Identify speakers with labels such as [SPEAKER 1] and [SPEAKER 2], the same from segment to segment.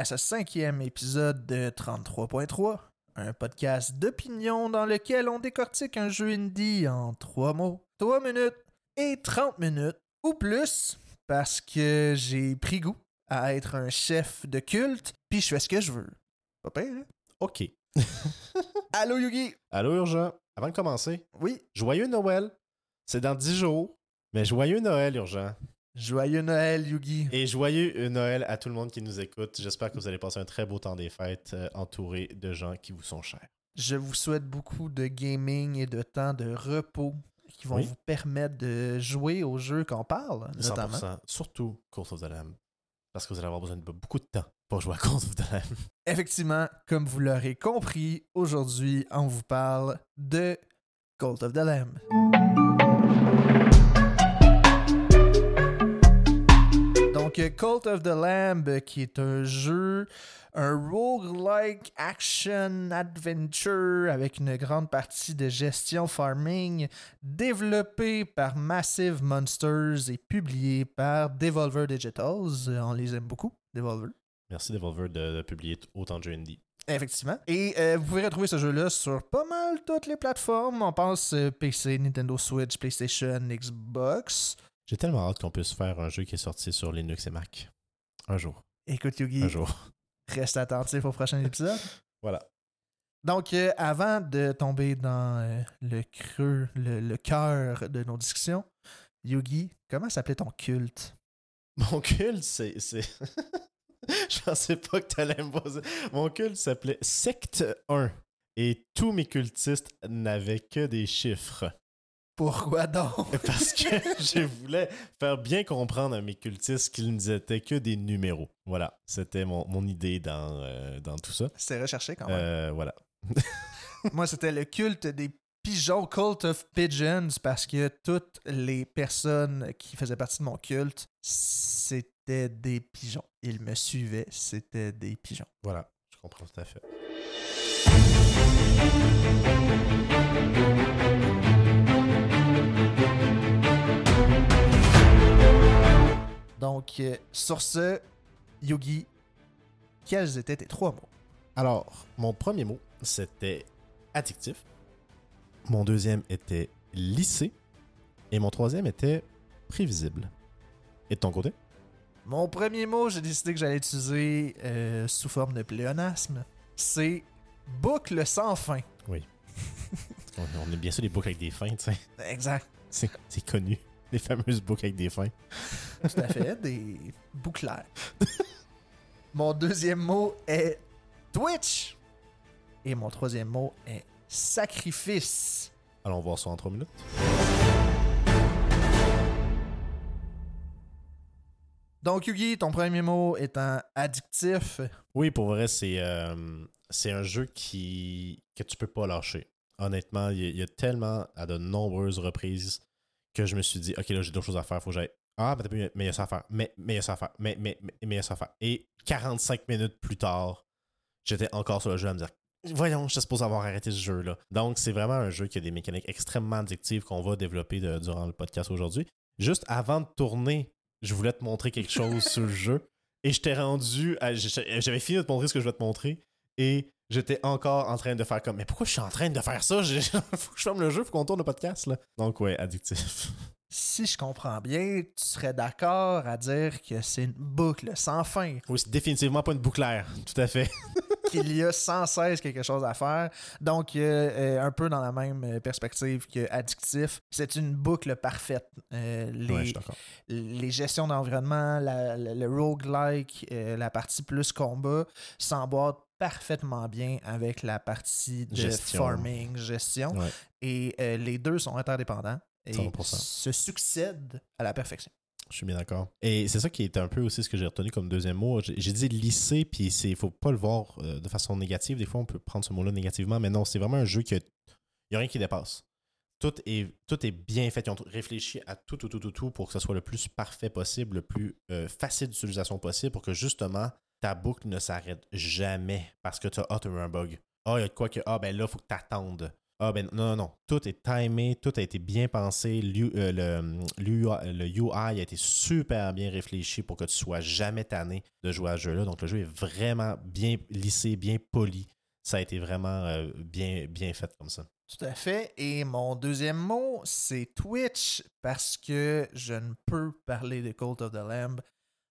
[SPEAKER 1] à ce cinquième épisode de 33.3, un podcast d'opinion dans lequel on décortique un jeu indie en 3 mots, 3 minutes et 30 minutes ou plus parce que j'ai pris goût à être un chef de culte puis je fais ce que je veux. Pas pire, hein?
[SPEAKER 2] OK.
[SPEAKER 1] Allô Yugi?
[SPEAKER 2] Allô, Urgent. Avant de commencer,
[SPEAKER 1] Oui,
[SPEAKER 2] joyeux Noël. C'est dans 10 jours, mais joyeux Noël, Urgent.
[SPEAKER 1] Joyeux Noël Yugi.
[SPEAKER 2] Et joyeux Noël à tout le monde qui nous écoute. J'espère que vous allez passer un très beau temps des fêtes euh, entouré de gens qui vous sont chers.
[SPEAKER 1] Je vous souhaite beaucoup de gaming et de temps de repos qui vont
[SPEAKER 2] Oui.
[SPEAKER 1] vous permettre de jouer aux jeux qu'on parle, notamment.
[SPEAKER 2] 100%. Surtout Call of the Lamb. Parce que vous allez avoir besoin de beaucoup de temps pour jouer à Call of the Lamb.
[SPEAKER 1] Effectivement, comme vous l'aurez compris, aujourd'hui, on vous parle de Cult of the Lamb. Donc, euh, Cult of the Lamb, euh, qui est un jeu, un roguelike action adventure avec une grande partie de gestion farming, développé par Massive Monsters et publié par Devolver Digitals. Euh, On les aime beaucoup, Devolver.
[SPEAKER 2] Merci Devolver de, de publier autant de jeux indie.
[SPEAKER 1] Effectivement. Et euh, vous pouvez retrouver ce jeu-là sur pas mal toutes les plateformes. On pense euh, PC, Nintendo Switch, PlayStation, Xbox.
[SPEAKER 2] J'ai tellement hâte qu'on puisse faire un jeu qui est sorti sur Linux et Mac. Un jour.
[SPEAKER 1] Écoute, Yugi,
[SPEAKER 2] Un jour.
[SPEAKER 1] reste attentif au prochain épisode.
[SPEAKER 2] Voilà.
[SPEAKER 1] Donc, euh, avant de tomber dans euh, le creux, le, le cœur de nos discussions, Yugi, comment s'appelait ton culte?
[SPEAKER 2] Mon culte, c'est. c'est- Je pensais pas que t'allais me poser. Mon culte s'appelait Secte 1. Et tous mes cultistes n'avaient que des chiffres.
[SPEAKER 1] Pourquoi donc?
[SPEAKER 2] Parce que je voulais faire bien comprendre à mes cultistes qu'ils n'étaient que des numéros. Voilà. C'était mon, mon idée dans, euh, dans tout ça.
[SPEAKER 1] C'est recherché quand même.
[SPEAKER 2] Euh, voilà.
[SPEAKER 1] Moi, c'était le culte des pigeons, Cult of Pigeons, parce que toutes les personnes qui faisaient partie de mon culte, c'était des pigeons. Ils me suivaient, c'était des pigeons.
[SPEAKER 2] Voilà. Je comprends tout à fait.
[SPEAKER 1] Donc, euh, sur ce, Yogi, quels étaient tes trois mots?
[SPEAKER 2] Alors, mon premier mot, c'était addictif. Mon deuxième était lissé. Et mon troisième était prévisible. Et de ton côté?
[SPEAKER 1] Mon premier mot, j'ai décidé que j'allais utiliser euh, sous forme de pléonasme. C'est boucle sans fin.
[SPEAKER 2] On, on est bien sûr des boucles avec des fins, tu sais.
[SPEAKER 1] Exact.
[SPEAKER 2] C'est connu. Les fameuses boucles avec des fins.
[SPEAKER 1] Tout à fait, des bouclaires. mon deuxième mot est Twitch. Et mon troisième mot est sacrifice.
[SPEAKER 2] Allons voir ça en trois minutes.
[SPEAKER 1] Donc, Yugi, ton premier mot étant addictif.
[SPEAKER 2] Oui, pour vrai, c'est euh, c'est un jeu qui que tu peux pas lâcher. Honnêtement, il y, a- il y a tellement, à de nombreuses reprises, que je me suis dit, OK, là, j'ai d'autres choses à faire, faut que j'aille. Ah, mais, pas- mais il y a ça à faire. Mais mais il y a ça à faire. Mais mais mais mais il y a ça à faire. Et 45 minutes plus tard, j'étais encore sur le jeu à me dire, voyons, je suis supposé avoir arrêté ce jeu-là. Donc, c'est vraiment un jeu qui a des mécaniques extrêmement addictives qu'on va développer de- durant le podcast aujourd'hui. Juste avant de tourner, je voulais te montrer quelque chose sur le jeu. Et je t'ai rendu. J'avais fini de te montrer ce que je voulais te montrer. Et j'étais encore en train de faire comme. Mais pourquoi je suis en train de faire ça? J'ai- faut que je ferme le jeu, faut qu'on tourne le podcast. Là. Donc, ouais, addictif.
[SPEAKER 1] Si je comprends bien, tu serais d'accord à dire que c'est une boucle sans fin,
[SPEAKER 2] Oui, c'est définitivement pas une bouclaire. Tout à fait.
[SPEAKER 1] qu'il y a sans cesse quelque chose à faire. Donc, euh, euh, un peu dans la même perspective que addictif, c'est une boucle parfaite. Euh, les,
[SPEAKER 2] Ouais, je
[SPEAKER 1] les gestions d'environnement, le roguelike, euh, la partie plus combat s'emboîtent parfaitement bien avec la partie de
[SPEAKER 2] Gestion.
[SPEAKER 1] farming, gestion.
[SPEAKER 2] Ouais.
[SPEAKER 1] Et euh, les deux sont interdépendants et
[SPEAKER 2] 100%.
[SPEAKER 1] se succèdent à la perfection.
[SPEAKER 2] Je suis bien d'accord. Et c'est ça qui est un peu aussi ce que j'ai retenu comme deuxième mot. J'ai dit lycée, puis il faut pas le voir euh, de façon négative. Des fois, on peut prendre ce mot-là négativement, mais non, c'est vraiment un jeu qui a, il y a rien qui dépasse. Tout est, tout est bien fait. Ils ont réfléchi à tout, tout, tout, tout, tout pour que ce soit le plus parfait possible, le plus euh, facile d'utilisation possible pour que justement ta boucle ne s'arrête jamais parce que tu as, un bug. Ah, il y a de quoi que, ah, ben là, il faut que tu attendes. Ah ben non, non, non. Tout est timé, tout a été bien pensé. Euh, le UI a été super bien réfléchi pour que tu sois jamais tanné de jouer à ce jeu-là. Donc le jeu est vraiment bien lissé, bien poli. Ça a été vraiment euh, bien, bien fait comme ça.
[SPEAKER 1] Tout à fait. Et mon deuxième mot, c'est Twitch, parce que je ne peux parler de Cult of the Lamb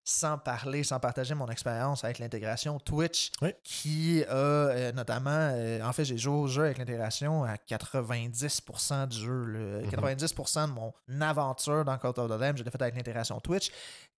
[SPEAKER 1] sans parler, sans partager mon expérience avec l'intégration Twitch,
[SPEAKER 2] Oui.
[SPEAKER 1] qui a euh, notamment, euh, en fait, j'ai joué au jeu avec l'intégration à 90% du jeu. là.
[SPEAKER 2] Mhm.
[SPEAKER 1] 90% de mon aventure dans Cult of the Lamb, je l'ai fait avec l'intégration Twitch,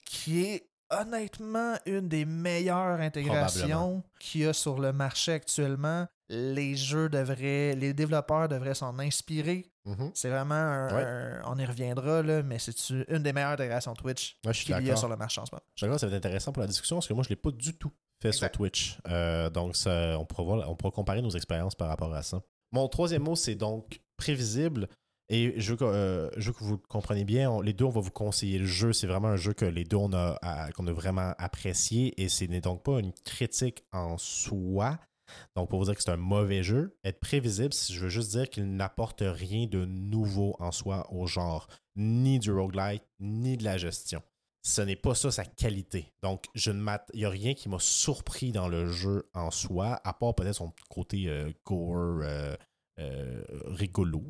[SPEAKER 1] qui est honnêtement une des meilleures intégrations qu'il y a sur le marché actuellement. Les jeux devraient, les développeurs devraient s'en inspirer.
[SPEAKER 2] Mhm.
[SPEAKER 1] C'est vraiment un,
[SPEAKER 2] Ouais.
[SPEAKER 1] un- on y reviendra, là, mais c'est une des meilleures intégrations Twitch
[SPEAKER 2] Ouais, je suis
[SPEAKER 1] qu'il y a sur le marché en ce moment?
[SPEAKER 2] Je suis d'accord, ça va être intéressant pour la discussion parce que moi, je ne l'ai pas du tout fait
[SPEAKER 1] Exact.
[SPEAKER 2] sur Twitch. Euh, donc, ça, on, pourra voir- on pourra comparer nos expériences par rapport à ça. Mon troisième mot, c'est donc prévisible. Et je veux que, euh, je veux que vous le compreniez bien. On- les deux, on va vous conseiller le jeu. C'est vraiment un jeu que les deux, on a, qu'on a vraiment apprécié. Et ce n'est donc pas une critique en soi. Donc, pour vous dire que c'est un mauvais jeu, être prévisible, je veux juste dire qu'il n'apporte rien de nouveau en soi au genre, ni du roguelite, ni de la gestion ce n'est pas ça sa qualité. Donc, je ne il n'y a rien qui m'a surpris dans le jeu en soi, à part peut-être son côté euh, gore euh, euh, rigolo.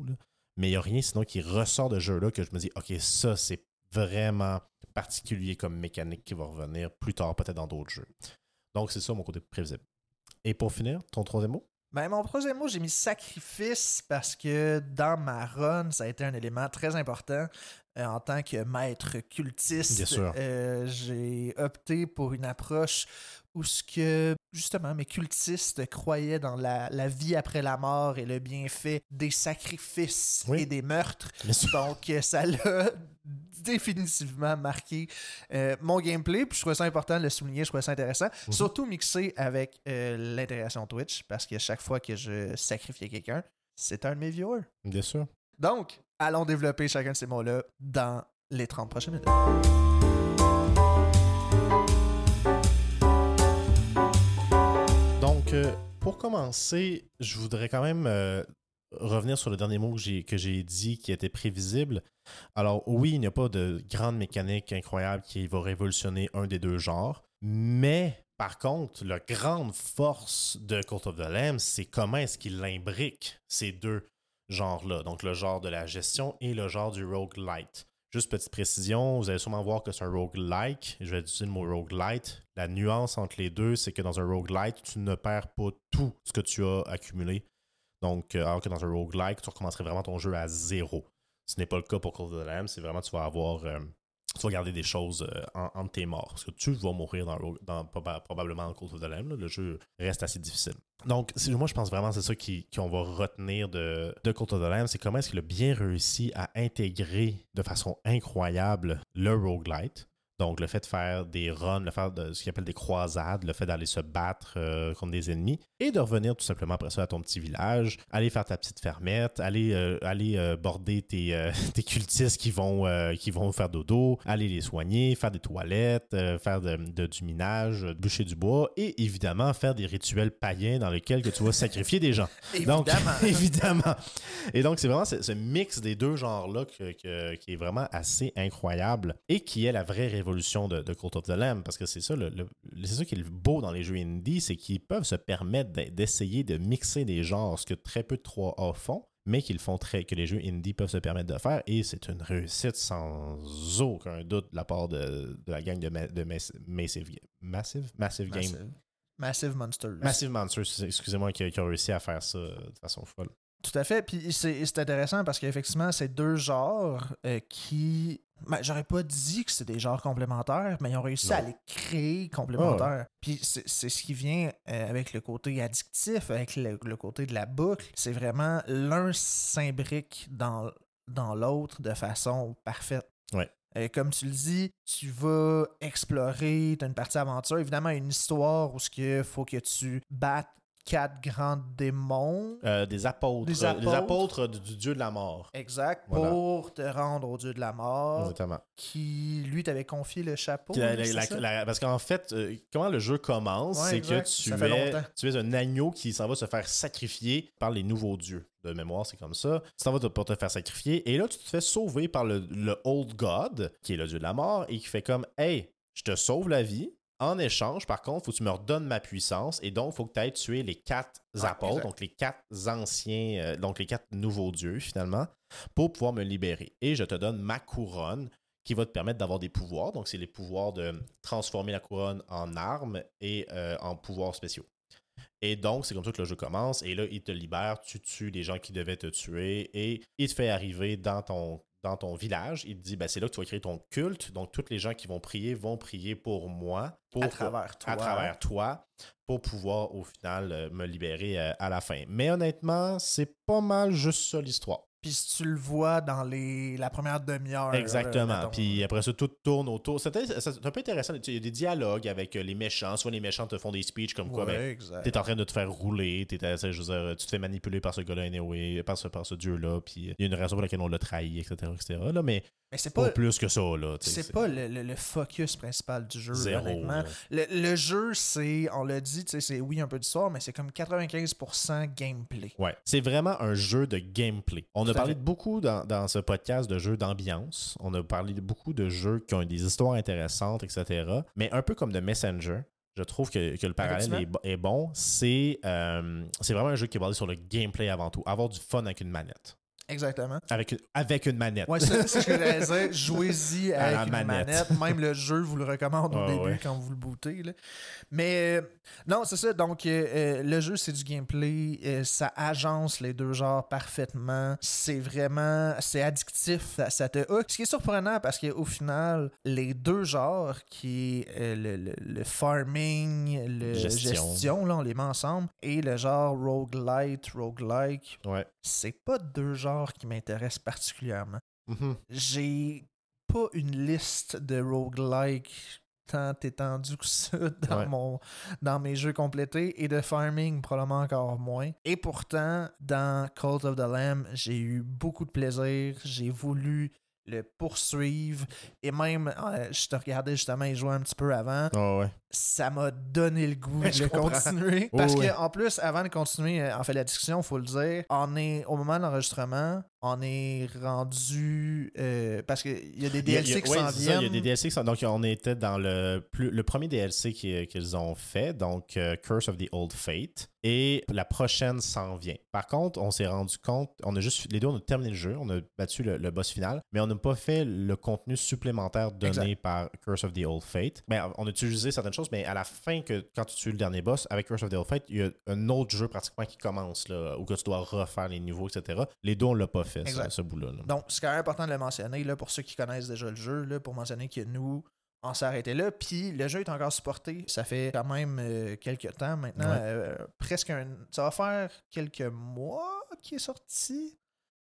[SPEAKER 2] Mais il n'y a rien sinon qui ressort de jeu-là que je me dis, OK, ça, c'est vraiment particulier comme mécanique qui va revenir plus tard, peut-être dans d'autres jeux. Donc, c'est ça mon côté prévisible. Et pour finir, ton troisième mot?
[SPEAKER 1] Ben, mon troisième mot, j'ai mis sacrifice parce que dans ma run, ça a été un élément très important. Euh, en tant que maître cultiste, euh, j'ai opté pour une approche où ce que justement mes cultistes croyaient dans la, la vie après la mort et le bienfait des sacrifices
[SPEAKER 2] Oui.
[SPEAKER 1] et des meurtres. Donc, euh, ça l'a définitivement marqué euh, mon gameplay. Puis je trouvais ça important de le souligner, je trouvais ça intéressant.
[SPEAKER 2] Mhm.
[SPEAKER 1] Surtout mixé avec euh, l'intégration Twitch, parce que chaque fois que je sacrifiais quelqu'un, c'est un de mes viewers.
[SPEAKER 2] Bien sûr.
[SPEAKER 1] Donc, allons développer chacun de ces mots-là dans les 30 prochaines minutes.
[SPEAKER 2] Pour commencer, je voudrais quand même euh, revenir sur le dernier mot que j'ai, que j'ai dit qui était prévisible. Alors, oui, il n'y a pas de grande mécanique incroyable qui va révolutionner un des deux genres, mais par contre, la grande force de Cult of the Lamb, c'est comment est-ce qu'il imbrique ces deux genres-là. Donc, le genre de la gestion et le genre du roguelite. Juste petite précision, vous allez sûrement voir que c'est un roguelike. Je vais utiliser le mot roguelite. La nuance entre les deux, c'est que dans un roguelite, tu ne perds pas tout ce que tu as accumulé. Donc, euh, alors que dans un roguelike, tu recommencerais vraiment ton jeu à zéro. Ce n'est pas le cas pour Call of the Lamb. C'est vraiment, tu vas avoir. euh, tu vas garder des choses euh, en- entre tes morts. Parce que tu vas mourir dans, dans- probablement dans the Lamb. là. Le jeu reste assez difficile. Donc, moi, je pense vraiment que c'est ça qu'on va retenir de, de Cult of the Lamb. C'est comment est-ce qu'il a bien réussi à intégrer de façon incroyable le roguelite. Donc, le fait de faire des runs, le fait de ce qu'il appelle des croisades, le fait d'aller se battre euh, contre des ennemis et de revenir tout simplement après ça à ton petit village, aller faire ta petite fermette, aller, euh, aller euh, border tes, tes cultistes qui vont, qui vont faire dodo, aller les soigner, faire des toilettes, faire de, de- du minage, bûcher du bois et évidemment faire des rituels païens dans lesquels que tu vas sacrifier des gens. Donc,
[SPEAKER 1] Évidemment.
[SPEAKER 2] évidemment. Et donc, c'est vraiment ce, ce mix des deux genres-là que- que- qui est vraiment assez incroyable et qui est la vraie révolution de, de Cult of the Lamb. Parce que c'est ça, le, le- c'est ça qui est beau dans les jeux indie, c'est qu'ils peuvent se permettre d'e- d'essayer de mixer des genres, ce que très peu de 3A font, mais qu'ils font très, que les jeux indie peuvent se permettre de faire. Et c'est une réussite sans aucun doute de la part de, de la gang de, Ma- de Mas- Massive, Massive, Massive Game?
[SPEAKER 1] Massive. Massive Monsters.
[SPEAKER 2] Massive Monsters, excusez-moi, qui, qui ont réussi à faire ça de façon folle.
[SPEAKER 1] Tout à fait. Puis c'est c'est intéressant parce qu'effectivement, c'est deux genres euh, qui. Ben, J'aurais pas dit que c'était des genres complémentaires, mais ils ont réussi
[SPEAKER 2] Non.
[SPEAKER 1] à les créer complémentaires. Puis c'est c'est ce qui vient euh, avec le côté addictif, avec le, le côté de la boucle. C'est vraiment l'un s'imbrique dans, dans l'autre de façon parfaite.
[SPEAKER 2] Ouais.
[SPEAKER 1] Euh, comme tu le dis, tu vas explorer, tu as une partie aventure, évidemment une histoire où ce qu'il faut que tu battes quatre grands démons.
[SPEAKER 2] Euh, des apôtres.
[SPEAKER 1] Des
[SPEAKER 2] euh, Les
[SPEAKER 1] apôtres.
[SPEAKER 2] apôtres du, du dieu de la mort.
[SPEAKER 1] Exact,
[SPEAKER 2] Voilà.
[SPEAKER 1] pour te rendre au dieu de la mort,
[SPEAKER 2] Exactement.
[SPEAKER 1] qui lui t'avait confié le chapeau.
[SPEAKER 2] La- parce qu'en fait, euh, comment le jeu commence,
[SPEAKER 1] Ouais,
[SPEAKER 2] c'est que es, tu es un agneau qui s'en va se faire sacrifier par les nouveaux dieux. de mémoire, c'est comme ça. Tu t'en vas pour te faire sacrifier. Et là, tu te fais sauver par le, le Old God, qui est le dieu de la mort, et qui fait comme Hey, je te sauve la vie. En échange, par contre, il faut que tu me redonnes ma puissance. Et donc, il faut que tu ailles tuer les quatre
[SPEAKER 1] Ouais,
[SPEAKER 2] apôtres,
[SPEAKER 1] exact.
[SPEAKER 2] donc les quatre anciens, euh, donc les quatre nouveaux dieux, finalement, pour pouvoir me libérer. Et je te donne ma couronne qui va te permettre d'avoir des pouvoirs. Donc, c'est les pouvoirs de transformer la couronne en arme et euh, en pouvoirs spéciaux. Et donc, c'est comme ça que le jeu commence. Et là, il te libère, tu tues les gens qui devaient te tuer et il te fait arriver dans ton, dans ton village. Il te dit, ben, c'est là que tu vas créer ton culte. Donc, tous les gens qui vont prier vont prier pour moi. Pour,
[SPEAKER 1] à travers toi.
[SPEAKER 2] à travers toi pour pouvoir au final euh, me libérer euh, à la fin. Mais honnêtement, c'est pas mal juste ça l'histoire.
[SPEAKER 1] Puis si tu le vois dans les, la première demi-heure.
[SPEAKER 2] Exactement.
[SPEAKER 1] mettons.
[SPEAKER 2] Puis après ça, tout tourne autour. C'est un peu intéressant. Il y a des dialogues avec euh, les méchants. Soit les méchants te font des speeches comme quoi,
[SPEAKER 1] Ouais,
[SPEAKER 2] ben. T'es en train de te faire rouler, je veux dire, tu te fais manipuler par ce gars-là anyway, par ce, par ce dieu-là, puis il y a une raison pour laquelle on l'a trahi, etc., etc. Là, mais
[SPEAKER 1] Mais c'est
[SPEAKER 2] pas
[SPEAKER 1] pas,
[SPEAKER 2] plus que ça, là.
[SPEAKER 1] c'est pas le, le- le focus principal du jeu,
[SPEAKER 2] zéro.
[SPEAKER 1] honnêtement. Le, le jeu, c'est, on l'a dit, c'est oui un peu d'histoire, mais c'est comme 95% gameplay.
[SPEAKER 2] Ouais, c'est vraiment un jeu de gameplay. On a
[SPEAKER 1] Tout à
[SPEAKER 2] parlé de beaucoup dans, dans ce podcast de jeux d'ambiance. On a parlé de beaucoup de jeux qui ont des histoires intéressantes, etc. Mais un peu comme de Messenger, je trouve que, que le parallèle est, bo- est bon. C'est euh, c'est vraiment un jeu qui est basé sur le gameplay avant tout. Avoir du fun avec une manette.
[SPEAKER 1] Exactement.
[SPEAKER 2] Avec une, avec une manette.
[SPEAKER 1] Ouais, c'est ce que j'allais dire. Jouez-y avec une
[SPEAKER 2] manette.
[SPEAKER 1] manette. Même le jeu vous le recommande au
[SPEAKER 2] Ah,
[SPEAKER 1] début
[SPEAKER 2] ouais.
[SPEAKER 1] quand vous le bootez. là. Mais euh, non, c'est ça. Donc, euh, euh, le jeu, c'est du gameplay. euh, ça agence les deux genres parfaitement. C'est vraiment... C'est addictif. Ça, ça te hook. Ce qui est surprenant parce qu'au final, les deux genres, qui est le, le- le farming, le
[SPEAKER 2] Gestion.
[SPEAKER 1] gestion, là, on les met ensemble, et le genre roguelite, roguelike,
[SPEAKER 2] Ouais.
[SPEAKER 1] C'est pas deux genres qui m'intéressent particulièrement
[SPEAKER 2] Mhm.
[SPEAKER 1] j'ai pas une liste de roguelike tant étendue que ça dans,
[SPEAKER 2] Ouais.
[SPEAKER 1] mon, dans mes jeux complétés et de farming probablement encore moins. Et pourtant, dans Cult of the Lamb, j'ai eu beaucoup de plaisir. J'ai voulu le poursuivre et même euh, je te regardais justement y jouer un petit peu avant
[SPEAKER 2] Ah ouais.
[SPEAKER 1] Ça m'a donné le goût de continuer.
[SPEAKER 2] Oui,
[SPEAKER 1] Parce
[SPEAKER 2] oui.
[SPEAKER 1] que en plus, avant de continuer, euh, en fait, la discussion, faut le dire, on est au moment de l'enregistrement, on est rendu euh, parce qu'il y a des
[SPEAKER 2] Il il
[SPEAKER 1] DLC
[SPEAKER 2] a-
[SPEAKER 1] qui s'en viennent.
[SPEAKER 2] Il y a des DLC qui s'en Donc, on était dans le, plus, le premier DLC qui- qu'ils ont fait, donc euh, Curse of the Old Fate. Et la prochaine s'en vient. Par contre, on s'est rendu compte, on a juste, les deux, on a terminé le jeu, on a battu le, le boss final, mais on n'a pas fait le contenu supplémentaire donné
[SPEAKER 1] Exact.
[SPEAKER 2] par Curse of the Old Fate. Ben, on a utilisé certaines choses, mais à la fin, que, quand tu tues le dernier boss, avec Curse of the Old Fate, il y a un autre jeu pratiquement qui commence, là, où que tu dois refaire les niveaux, etc. Les deux, on l'a pas fait, ça, ce bout-là. là.
[SPEAKER 1] Donc, c'est quand même important de le mentionner là, pour ceux qui connaissent déjà le jeu, là, pour mentionner que nous, on s'est arrêté là. Puis le jeu est encore supporté. Ça fait quand même euh, quelques temps maintenant.
[SPEAKER 2] Ouais.
[SPEAKER 1] euh, presque un. Ça va faire quelques mois qu'il est sorti.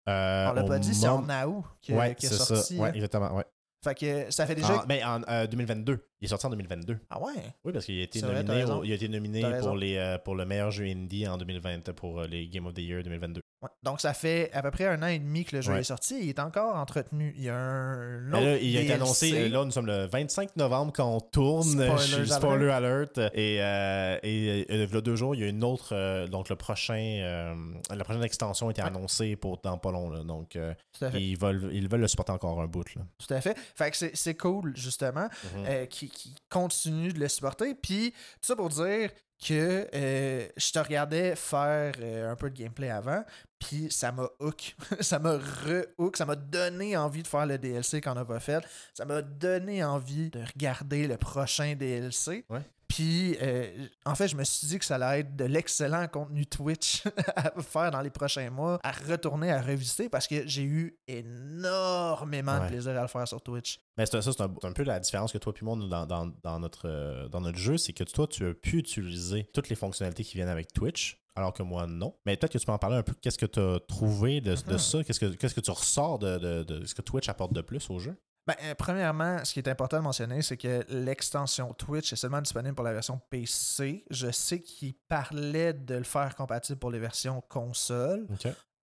[SPEAKER 2] Euh,
[SPEAKER 1] on l'a pas dit, c'est en août
[SPEAKER 2] Ouais,
[SPEAKER 1] qu'il est sorti.
[SPEAKER 2] ça. Ouais,
[SPEAKER 1] hein.
[SPEAKER 2] exactement. Ouais.
[SPEAKER 1] Fait que ça fait déjà.
[SPEAKER 2] En, mais en euh, 2022. Il est sorti en 2022.
[SPEAKER 1] Ah ouais?
[SPEAKER 2] Oui, parce qu'il a été
[SPEAKER 1] vrai,
[SPEAKER 2] nominé, au- il a été nominé pour, les, euh, pour le meilleur jeu indie en 2020 pour euh, les Game of the Year 2022.
[SPEAKER 1] Ouais. Donc, ça fait à peu près un an et demi que le jeu
[SPEAKER 2] Ouais.
[SPEAKER 1] est sorti. Il est encore entretenu. Il y a un autre
[SPEAKER 2] là, il a été annoncé, euh, là, nous sommes le 25 novembre quand on tourne.
[SPEAKER 1] Spoilers
[SPEAKER 2] Je
[SPEAKER 1] alert.
[SPEAKER 2] spoiler alert. Et, euh, et euh, il y a deux jours, il y a une autre, euh, donc le prochain, euh, la prochaine extension a été
[SPEAKER 1] Ouais.
[SPEAKER 2] annoncée pour dans pas long. là. donc, euh, ils, veulent, ils veulent le supporter encore un bout. Là.
[SPEAKER 1] Tout à fait. Fait que c'est- cool, justement, euh, qui, qui continue de le supporter. Puis, tout ça pour dire que euh, je te regardais faire euh, un peu de gameplay avant, puis ça m'a hook. ça m'a re-hook. Ça m'a donné envie de faire le DLC qu'on n'a pas fait. Ça m'a donné envie de regarder le prochain DLC. Puis, euh, en fait, je me suis dit que ça allait être de l'excellent contenu Twitch à faire dans les prochains mois, à retourner, à revisiter, parce que j'ai eu énormément de plaisir à le faire sur Twitch.
[SPEAKER 2] Mais ça, c'est un, peu la différence que toi et moi, dans, dans- dans notre, euh, dans notre jeu, c'est que toi, tu as pu utiliser toutes les fonctionnalités qui viennent avec Twitch, alors que moi, non. Mais peut-être que tu peux en parler un peu. Qu'est-ce que tu as trouvé de, de
[SPEAKER 1] Mhm.
[SPEAKER 2] ça? Qu'est-ce que, tu ressors de, de- de ce que Twitch apporte de plus au jeu?
[SPEAKER 1] Ben, euh, premièrement, ce qui est important de mentionner, c'est que l'extension Twitch est seulement disponible pour la version PC. Je sais qu'il parlait de le faire compatible pour les versions console.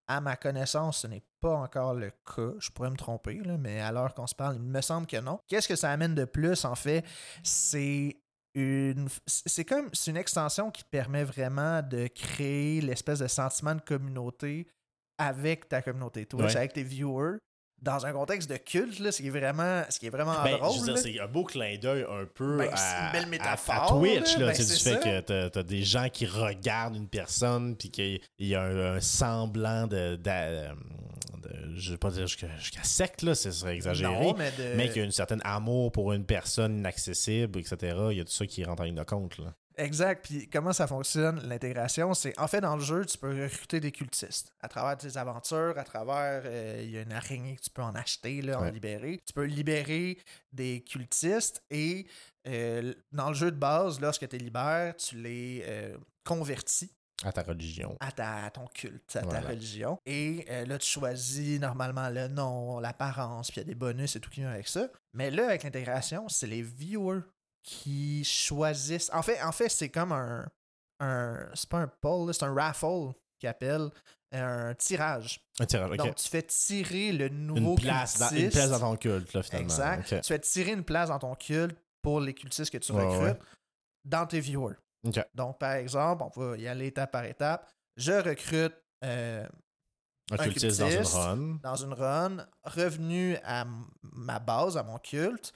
[SPEAKER 1] À ma connaissance, ce n'est pas encore le cas. Je pourrais me tromper, là, mais à l'heure qu'on se parle, il me semble que non. Qu'est-ce que ça amène de plus, en fait? C'est une. C'est comme. C'est une extension qui permet vraiment de créer l'espèce de sentiment de communauté avec ta communauté Twitch,
[SPEAKER 2] Ouais.
[SPEAKER 1] avec tes viewers, dans un contexte de culte, là, ce qui est vraiment, ce qui est vraiment
[SPEAKER 2] Ben,
[SPEAKER 1] drôle.
[SPEAKER 2] c'est un beau clin d'œil un peu
[SPEAKER 1] Ben,
[SPEAKER 2] à,
[SPEAKER 1] c'est une belle métaphore,
[SPEAKER 2] à, Twitch.
[SPEAKER 1] là. Ben,
[SPEAKER 2] tu sais, du
[SPEAKER 1] c'est
[SPEAKER 2] fait que t'as- t'as des gens qui regardent une personne puis qu'il y a un, un semblant de, d'a- de- Je vais pas dire jusqu'à jusqu'à secte, là, ce serait exagéré.
[SPEAKER 1] Non, mais de...
[SPEAKER 2] Mais qu'il y a une certaine amour pour une personne inaccessible, etc. Il y a tout ça qui rentre en ligne de compte. Là.
[SPEAKER 1] Exact. Puis comment ça fonctionne, l'intégration, c'est en fait dans le jeu, tu peux recruter des cultistes à travers tes aventures, à travers euh, il y a une araignée que tu peux en acheter, là, en libérer. Tu peux libérer des cultistes et euh, dans le jeu de base, lorsque tu les libères, tu les euh, convertis
[SPEAKER 2] À ta religion.
[SPEAKER 1] à, ta, à ton culte, à ta religion. Et euh, là, tu choisis normalement le nom, l'apparence, puis il y a des bonus et tout qui vient avec ça. Mais là, avec l'intégration, c'est les viewers qui choisissent. En fait, en fait c'est comme un. un c'est pas un poll, c'est un raffle qui appelle un tirage.
[SPEAKER 2] Un tirage, ok.
[SPEAKER 1] Donc, tu fais tirer le nouveau
[SPEAKER 2] une, place dans, une
[SPEAKER 1] cultiste.
[SPEAKER 2] place dans ton culte, là, finalement.
[SPEAKER 1] Exact. Tu fais tirer une place dans ton culte pour les cultistes que tu
[SPEAKER 2] Ouais,
[SPEAKER 1] recrutes
[SPEAKER 2] ouais.
[SPEAKER 1] dans tes viewers. Donc, par exemple, on va y aller étape par étape. Je recrute euh,
[SPEAKER 2] Un
[SPEAKER 1] un
[SPEAKER 2] cultiste dans une
[SPEAKER 1] cultiste.
[SPEAKER 2] run.
[SPEAKER 1] dans une run, revenu à ma base, à mon culte.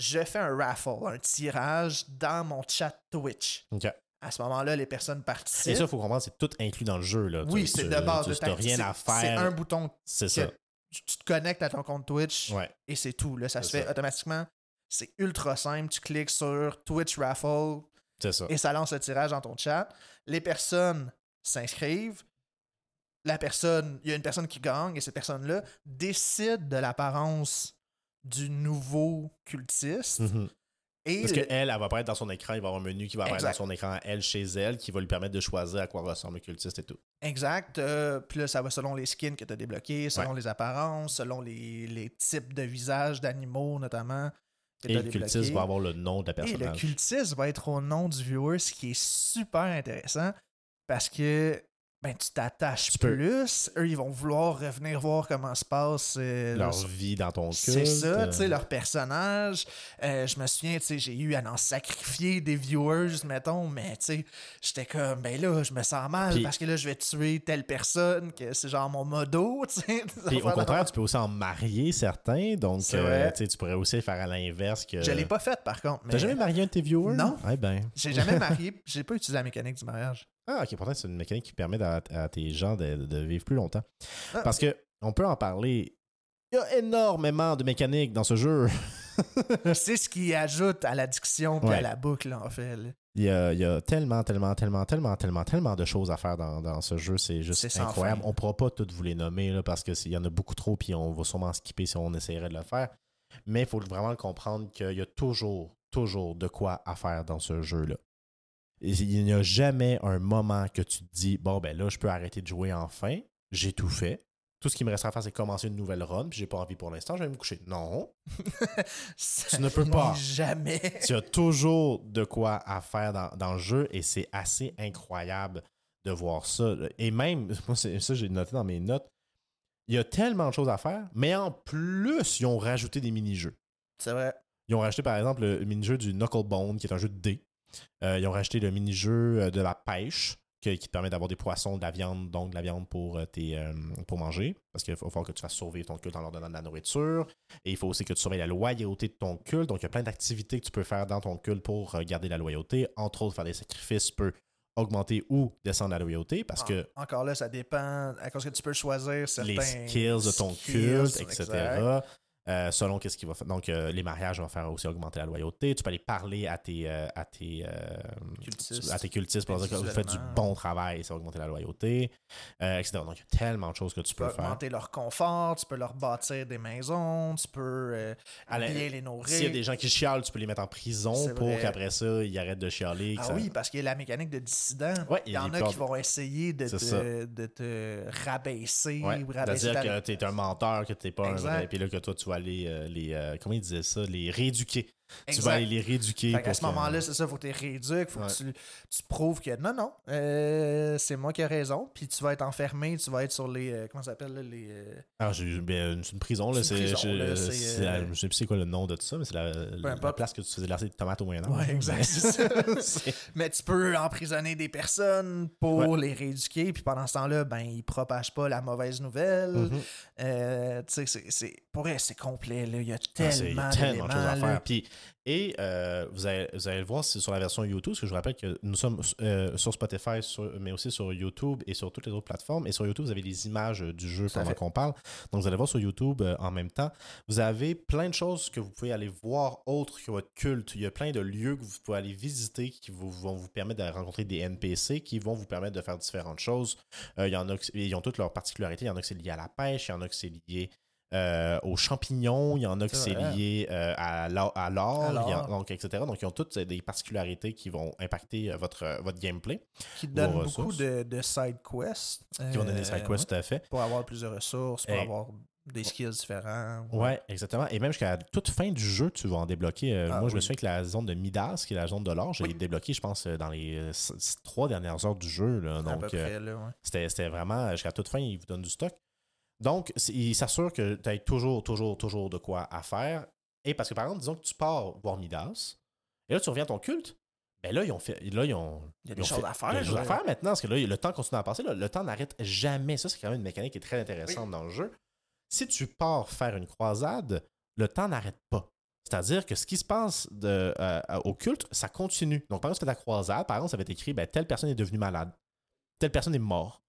[SPEAKER 1] Je fais un raffle, un tirage dans mon chat Twitch. À ce moment-là, les personnes participent.
[SPEAKER 2] Et ça, il faut comprendre, c'est tout inclus dans le jeu. Là.
[SPEAKER 1] oui,
[SPEAKER 2] Tu-
[SPEAKER 1] c'est
[SPEAKER 2] tu-
[SPEAKER 1] de base.
[SPEAKER 2] Tu
[SPEAKER 1] de
[SPEAKER 2] n'as
[SPEAKER 1] ta-
[SPEAKER 2] rien
[SPEAKER 1] c'est-
[SPEAKER 2] à
[SPEAKER 1] C'est
[SPEAKER 2] faire.
[SPEAKER 1] un bouton
[SPEAKER 2] C'est ça.
[SPEAKER 1] tu tu te connectes à ton compte Twitch
[SPEAKER 2] Ouais.
[SPEAKER 1] et c'est tout. Là, ça se
[SPEAKER 2] C'est
[SPEAKER 1] fait
[SPEAKER 2] ça.
[SPEAKER 1] automatiquement. C'est ultra simple. Tu cliques sur Twitch Raffle,
[SPEAKER 2] C'est ça.
[SPEAKER 1] et ça lance le tirage dans ton chat. Les personnes s'inscrivent. La personne, il y a une personne qui gagne et cette personne-là décide de l'apparence du nouveau cultiste.
[SPEAKER 2] Mhm.
[SPEAKER 1] Et
[SPEAKER 2] Parce
[SPEAKER 1] le-
[SPEAKER 2] qu'elle, elle va apparaître dans son écran, il va y avoir un menu qui va apparaître
[SPEAKER 1] Exact.
[SPEAKER 2] dans son écran, elle, chez elle, qui va lui permettre de choisir à quoi ressemble le cultiste et tout.
[SPEAKER 1] exact. euh, puis là, ça va selon les skins que tu as débloqués, selon
[SPEAKER 2] Ouais.
[SPEAKER 1] les apparences, selon les, les types de visages d'animaux, notamment.
[SPEAKER 2] Et le cultiste va avoir le nom de la
[SPEAKER 1] Et le cultiste va être au nom du viewer, ce qui est super intéressant parce que ben, tu t'attaches
[SPEAKER 2] peux-
[SPEAKER 1] plus. Eux, ils vont vouloir revenir voir comment se passe euh,
[SPEAKER 2] Leur
[SPEAKER 1] leur-
[SPEAKER 2] vie dans ton culte.
[SPEAKER 1] C'est ça, tu sais,
[SPEAKER 2] euh,
[SPEAKER 1] leur personnage. Euh, je me souviens, tu sais, j'ai eu à en sacrifier des viewers, mettons, mais tu sais, j'étais comme, ben là, je me sens mal parce que là, je vais tuer telle personne, que c'est genre mon modo, tu sais.
[SPEAKER 2] Puis au contraire, tu peux aussi en marier certains, donc euh, tu pourrais aussi faire à l'inverse que.
[SPEAKER 1] Je l'ai pas fait, par contre.
[SPEAKER 2] T'as
[SPEAKER 1] mais
[SPEAKER 2] jamais marié un de tes viewers?
[SPEAKER 1] Non.
[SPEAKER 2] Eh ben.
[SPEAKER 1] J'ai jamais marié, j'ai pas utilisé la mécanique du mariage.
[SPEAKER 2] Ah, ok, pourtant, c'est une mécanique qui permet à, à tes gens de, de vivre plus longtemps.
[SPEAKER 1] Ah.
[SPEAKER 2] Parce que on peut en parler. Il y a énormément de mécaniques dans ce jeu.
[SPEAKER 1] c'est ce qui ajoute à l'addiction puis à la boucle, en fait. là.
[SPEAKER 2] Il y, a, il y a tellement, tellement, tellement, tellement, tellement, tellement de choses à faire dans, dans ce jeu. C'est juste incroyable.
[SPEAKER 1] fin.
[SPEAKER 2] On ne pourra pas toutes vous les nommer là, parce qu'il y en a beaucoup trop puis on va sûrement skipper si on essaierait de le faire. Mais il faut vraiment le comprendre qu'il y a toujours, toujours de quoi à faire dans ce jeu-là. Il n'y a jamais un moment que tu te dis Bon, ben là, je peux arrêter de jouer enfin. J'ai tout fait. Tout ce qui me reste à faire, c'est commencer une nouvelle run, puis j'ai pas envie pour l'instant, je vais me coucher. Non.
[SPEAKER 1] Ça
[SPEAKER 2] Tu ne peux pas.
[SPEAKER 1] Jamais.
[SPEAKER 2] tu as toujours de quoi à faire dans, dans le jeu et c'est assez incroyable de voir ça. Et même, moi, c'est- ça, j'ai noté dans mes notes, il y a tellement de choses à faire, mais en plus, ils ont rajouté des mini-jeux.
[SPEAKER 1] C'est vrai.
[SPEAKER 2] Ils ont rajouté, par exemple, le mini-jeu du Knucklebone, qui est un jeu de dés. Euh, ils ont rajouté le mini-jeu euh, de la pêche, qui te permet d'avoir des poissons, de la viande, donc de la viande pour, euh, tes, euh, pour manger. Parce qu'il va falloir que tu fasses survivre ton culte en leur donnant de la nourriture. Et il faut aussi que tu surveilles la loyauté de ton culte. Donc, il y a plein d'activités que tu peux faire dans ton culte pour garder la loyauté. Entre autres, faire des sacrifices peut augmenter ou descendre la loyauté parce que
[SPEAKER 1] En- Encore là, ça dépend. À cause que tu peux choisir certains.
[SPEAKER 2] les skills de ton
[SPEAKER 1] skills,
[SPEAKER 2] culte, etc.
[SPEAKER 1] exact.
[SPEAKER 2] Euh, selon qu'est-ce qu'il va faire. Donc, euh, les mariages vont faire aussi augmenter la loyauté. Tu peux aller parler à tes, euh, à tes,
[SPEAKER 1] Cultistes.
[SPEAKER 2] à tes cultistes pour dire que vous faites du bon travail, ça va augmenter la loyauté, etc. Donc, il y a tellement de choses que tu
[SPEAKER 1] Tu peux
[SPEAKER 2] peux faire.
[SPEAKER 1] augmenter leur confort, tu peux leur bâtir des maisons, tu peux bien les nourrir.
[SPEAKER 2] S'il y a des gens qui chialent, tu peux les mettre en prison pour qu'après ça, ils arrêtent de chialer.
[SPEAKER 1] Ah
[SPEAKER 2] ça-
[SPEAKER 1] oui, parce qu'il y a la mécanique de dissident.
[SPEAKER 2] Ouais,
[SPEAKER 1] il y en a qui vont essayer de te, de te rabaisser
[SPEAKER 2] Ouais,
[SPEAKER 1] ou rabaisser
[SPEAKER 2] C'est-à-dire
[SPEAKER 1] ta-
[SPEAKER 2] que tu es un menteur, que tu pas un vrai, puis là que toi tu vas aller euh, les euh, comment ils disaient ça, les rééduquer. Tu vas aller les rééduquer.
[SPEAKER 1] Fait
[SPEAKER 2] pour
[SPEAKER 1] ce
[SPEAKER 2] que-
[SPEAKER 1] moment-là, c'est ça, faut que tu les rééduques, faut
[SPEAKER 2] Ouais.
[SPEAKER 1] que tu, tu prouves que non, non, euh, c'est moi qui ai raison, puis tu vas être enfermé, tu vas être sur les. euh, comment ça s'appelle, les. euh,
[SPEAKER 2] Ah, j'ai ben, une
[SPEAKER 1] une prison,
[SPEAKER 2] je-
[SPEAKER 1] là, c'est,
[SPEAKER 2] je sais plus c'est quoi le nom de tout ça, mais c'est la, la place que tu faisais lancer des tomates au Moyen-Âge.
[SPEAKER 1] Ouais,
[SPEAKER 2] là,
[SPEAKER 1] exact,
[SPEAKER 2] mais-
[SPEAKER 1] c'est ça.
[SPEAKER 2] c'est-
[SPEAKER 1] Mais tu peux emprisonner des personnes pour les rééduquer, puis pendant ce temps-là, ben, ils propagent pas la mauvaise nouvelle.
[SPEAKER 2] Mhm.
[SPEAKER 1] Euh, tu sais, c'est-. Pour vrai, c'est complet, là. Il y a
[SPEAKER 2] Ah, y
[SPEAKER 1] tellement,
[SPEAKER 2] a tellement de choses à faire. Puis, et euh, vous, allez, vous allez le voir c'est sur la version YouTube, parce que je vous rappelle que nous sommes euh, sur Spotify, sur- mais aussi sur YouTube et sur toutes les autres plateformes. Et sur YouTube, vous avez les images du jeu pendant qu'on parle. Donc, vous allez voir sur YouTube euh, en même temps. Vous avez plein de choses que vous pouvez aller voir autres que votre culte. Il y a plein de lieux que vous pouvez aller visiter qui vous- vont vous permettre de rencontrer des NPC qui vont vous permettre de faire différentes choses. Il y en a ils ont toutes leurs particularités. Il y en a que c'est lié à la pêche, il y en a que c'est lié euh, aux champignons, il y en a que
[SPEAKER 1] C'est
[SPEAKER 2] lié euh, à l'or, donc, etc. Donc, ils ont toutes euh, des particularités qui vont impacter votre, votre gameplay,
[SPEAKER 1] Qui donne
[SPEAKER 2] vos
[SPEAKER 1] beaucoup de, de side quests.
[SPEAKER 2] qui vont donner des side quests tout à fait.
[SPEAKER 1] Pour avoir plus de ressources, pour
[SPEAKER 2] Et-
[SPEAKER 1] avoir des skills différents.
[SPEAKER 2] Ouais, exactement. Et même jusqu'à toute fin du jeu, tu vas en débloquer. Euh,
[SPEAKER 1] Ah
[SPEAKER 2] moi, je me souviens que la zone de Midas, qui est la zone de l'or, je l'ai
[SPEAKER 1] Oui.
[SPEAKER 2] débloqué, je pense, dans les trois dernières heures du jeu. là. Donc, euh,
[SPEAKER 1] ouais.
[SPEAKER 2] C'était c'était vraiment, jusqu'à toute fin, il vous donne du stock. Donc, il s'assure que tu as toujours, toujours, toujours de quoi à faire. Et parce que, par exemple, disons que tu pars voir Midas, et là, tu reviens à ton culte, ben là, ils ont fait. Là, ils ont.
[SPEAKER 1] Il y a des choses à faire.
[SPEAKER 2] Il y a des choses à
[SPEAKER 1] là.
[SPEAKER 2] faire maintenant, parce que là, le temps continue à passer. là. le temps n'arrête jamais. Ça, c'est quand même une mécanique qui est très intéressante dans le jeu. Si tu pars faire une croisade, le temps n'arrête pas. C'est-à-dire que ce qui se passe de, euh, au culte, ça continue. Donc, par exemple, tu fais ta croisade, par exemple, ça va être écrit ben, telle personne est devenue malade, telle personne est morte,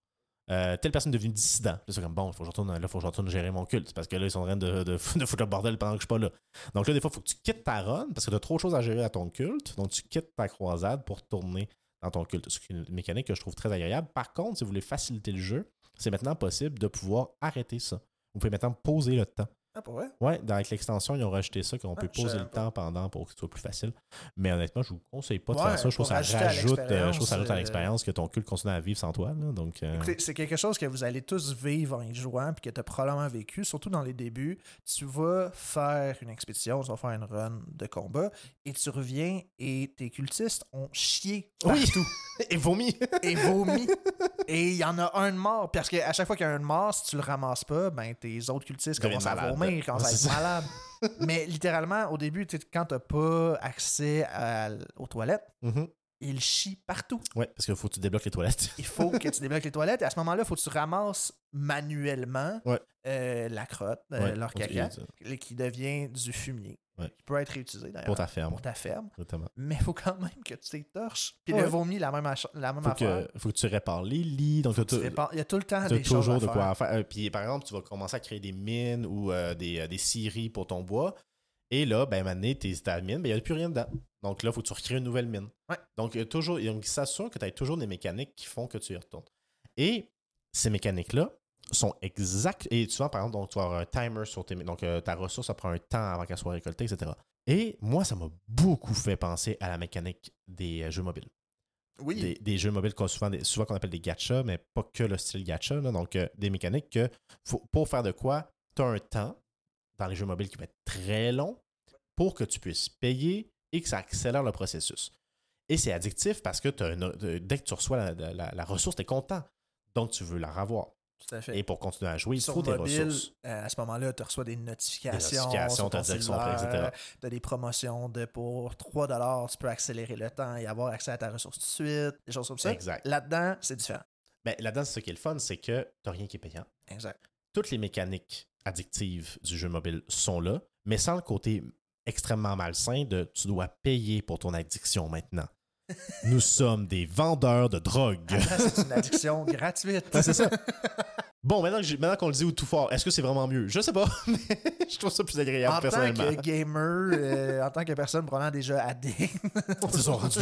[SPEAKER 2] euh, telle personne est devenue dissident. Là, c'est comme bon, il faut que je retourne, là, faut que je retourne gérer mon culte parce que là, ils sont en train de, foutre le bordel pendant que je suis pas là. Donc là, des fois, il faut que tu quittes ta run parce que tu as trop de choses à gérer à ton culte. Donc, tu quittes ta croisade pour retourner dans ton culte. C'est une mécanique que je trouve très agréable. Par contre, si vous voulez faciliter le jeu, c'est maintenant possible de pouvoir arrêter ça. Vous pouvez maintenant poser le temps.
[SPEAKER 1] Ah, pour vrai?
[SPEAKER 2] Ouais, dans- avec l'extension, ils ont rajouté ça, qu'on
[SPEAKER 1] Ah,
[SPEAKER 2] peut poser le temps pendant pour que ce soit plus facile. Mais honnêtement, je vous conseille pas de
[SPEAKER 1] Ouais,
[SPEAKER 2] faire ça. Je trouve que ça rajoute, euh, je trouve ça rajoute à
[SPEAKER 1] l'expérience,
[SPEAKER 2] que ton culte continue à vivre sans toi. là. donc, euh,
[SPEAKER 1] Écoutez, c'est quelque chose que vous allez tous vivre en y jouant, puis que tu as probablement vécu, surtout dans les débuts. Tu vas faire une expédition, tu vas faire une run de combat, et tu reviens et tes cultistes ont chié
[SPEAKER 2] Oui.
[SPEAKER 1] partout
[SPEAKER 2] et vomi.
[SPEAKER 1] et vomi. Et il y en a un de mort, parce qu'à chaque fois qu'il y a un de mort, si tu le ramasses pas, ben tes autres cultistes commencent à
[SPEAKER 2] malades.
[SPEAKER 1] Commencent à
[SPEAKER 2] C'est
[SPEAKER 1] être
[SPEAKER 2] ça.
[SPEAKER 1] malades. Mais littéralement, au début, quand t'as pas accès à- aux toilettes,
[SPEAKER 2] Mhm.
[SPEAKER 1] ils chient partout.
[SPEAKER 2] Ouais, parce qu'il faut que tu débloques les toilettes.
[SPEAKER 1] Il faut que tu débloques les toilettes et à ce moment-là, il faut que tu ramasses manuellement
[SPEAKER 2] Ouais.
[SPEAKER 1] euh, la crotte, euh,
[SPEAKER 2] Ouais,
[SPEAKER 1] leur caca, qui devient du fumier.
[SPEAKER 2] Ouais.
[SPEAKER 1] Qui peut être réutilisé d'ailleurs
[SPEAKER 2] Pour ta ferme.
[SPEAKER 1] pour ta ferme.
[SPEAKER 2] Exactement.
[SPEAKER 1] Mais il faut quand même que tu t'étorches. Puis
[SPEAKER 2] Ouais.
[SPEAKER 1] le vomi, la même, la même
[SPEAKER 2] Faut
[SPEAKER 1] affaire.
[SPEAKER 2] que, faut que tu répares les lits. Donc,
[SPEAKER 1] Tu
[SPEAKER 2] t'as-
[SPEAKER 1] répares- Il y a tout le temps des choses
[SPEAKER 2] toujours
[SPEAKER 1] à
[SPEAKER 2] de
[SPEAKER 1] faire.
[SPEAKER 2] quoi faire. Euh, puis par exemple, tu vas commencer à créer des mines ou euh, des, euh, des scieries pour ton bois. Et là, ben maintenant, tes ta mine, ben, il n'y a plus rien dedans. Donc là, il faut que tu recrées une nouvelle mine.
[SPEAKER 1] Ouais.
[SPEAKER 2] Donc, il toujours, donc, il s'assure que tu as toujours des mécaniques qui font que tu y retournes. Et ces mécaniques-là sont exactes. Et souvent, par exemple, donc, tu vas avoir un timer sur tes. Donc, euh, ta ressource, ça prend un temps avant qu'elle soit récoltée, etc. Et moi, ça m'a beaucoup fait penser à la mécanique des euh, jeux mobiles
[SPEAKER 1] Oui.
[SPEAKER 2] des, des jeux mobiles qu'on souvent, des- souvent qu'on appelle des gachas, mais pas que le style gacha. là. donc, euh, des mécaniques que faut, pour faire de quoi, tu as un temps dans les jeux mobiles qui va être très long pour que tu puisses payer et que ça accélère le processus. Et c'est addictif parce que euh, dès que tu reçois la, la- la ressource, tu es content. Donc, tu veux la revoir.
[SPEAKER 1] Tout à fait.
[SPEAKER 2] Et pour continuer à jouer, il faut des ressources.
[SPEAKER 1] euh, à ce moment-là, tu reçois des notifications.
[SPEAKER 2] notifications, dit qu'ils sont prêts,
[SPEAKER 1] cellulaire,
[SPEAKER 2] etc.
[SPEAKER 1] T'as des promotions de pour 3 tu peux accélérer le temps et avoir accès à ta ressource tout de suite, des choses comme ça.
[SPEAKER 2] Exact.
[SPEAKER 1] Là-dedans, c'est différent.
[SPEAKER 2] Ben, Là-dedans, c'est ce qui est le fun, c'est que tu rien qui est payant.
[SPEAKER 1] Exact.
[SPEAKER 2] toutes les mécaniques addictives du jeu mobile sont là, mais sans le côté extrêmement malsain de tu dois payer pour ton addiction maintenant. Nous sommes des vendeurs de drogue.
[SPEAKER 1] C'est une addiction gratuite.
[SPEAKER 2] c'est ça. Bon, maintenant, qu'on le dit au tout fort, est-ce que c'est vraiment mieux? Je sais pas, mais je trouve ça plus agréable
[SPEAKER 1] En tant
[SPEAKER 2] personnellement.
[SPEAKER 1] que gamer, euh, en tant que personne probablement déjà addict.
[SPEAKER 2] Ils sont rendus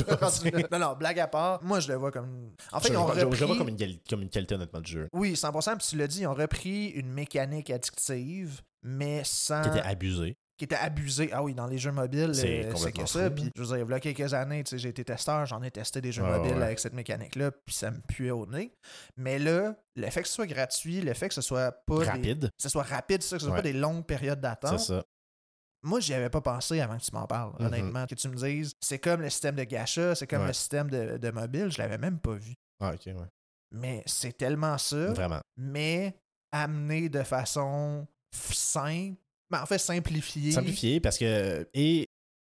[SPEAKER 1] non, non, blague à part, moi je le vois comme. En fait,
[SPEAKER 2] je,
[SPEAKER 1] ils ont
[SPEAKER 2] je- je
[SPEAKER 1] repris...
[SPEAKER 2] vois comme une, quali- comme une qualité honnêtement du jeu.
[SPEAKER 1] Oui, 100%, puis tu l'as dit, ils ont repris une mécanique addictive, mais sans.
[SPEAKER 2] Qui était abusé.
[SPEAKER 1] Qui était abusé. Ah oui, dans les jeux mobiles,
[SPEAKER 2] C'est
[SPEAKER 1] euh, c'est que ça. Puis, je veux dire, il y a quelques années, tu sais, j'ai été testeur, j'en ai testé des jeux
[SPEAKER 2] Ah,
[SPEAKER 1] mobiles
[SPEAKER 2] ouais.
[SPEAKER 1] avec cette mécanique-là, puis ça me puait au nez. Mais là, le fait que ce soit gratuit, le fait que ce soit pas. des-
[SPEAKER 2] Rapide.
[SPEAKER 1] que ce soit rapide, ça, que ce soit
[SPEAKER 2] Ouais.
[SPEAKER 1] pas des longues périodes
[SPEAKER 2] C'est
[SPEAKER 1] d'attente,
[SPEAKER 2] ça.
[SPEAKER 1] moi, j'y avais pas pensé avant que tu m'en parles,
[SPEAKER 2] Mhm.
[SPEAKER 1] honnêtement. Que tu me dises, c'est comme le système de gacha, c'est comme
[SPEAKER 2] Ouais.
[SPEAKER 1] le système de, de mobile, je l'avais même pas vu.
[SPEAKER 2] Ah, ok, ouais.
[SPEAKER 1] Mais c'est tellement ça,
[SPEAKER 2] Vraiment.
[SPEAKER 1] mais amené de façon simple, ben, en fait simplifiée
[SPEAKER 2] Simplifié parce que. Et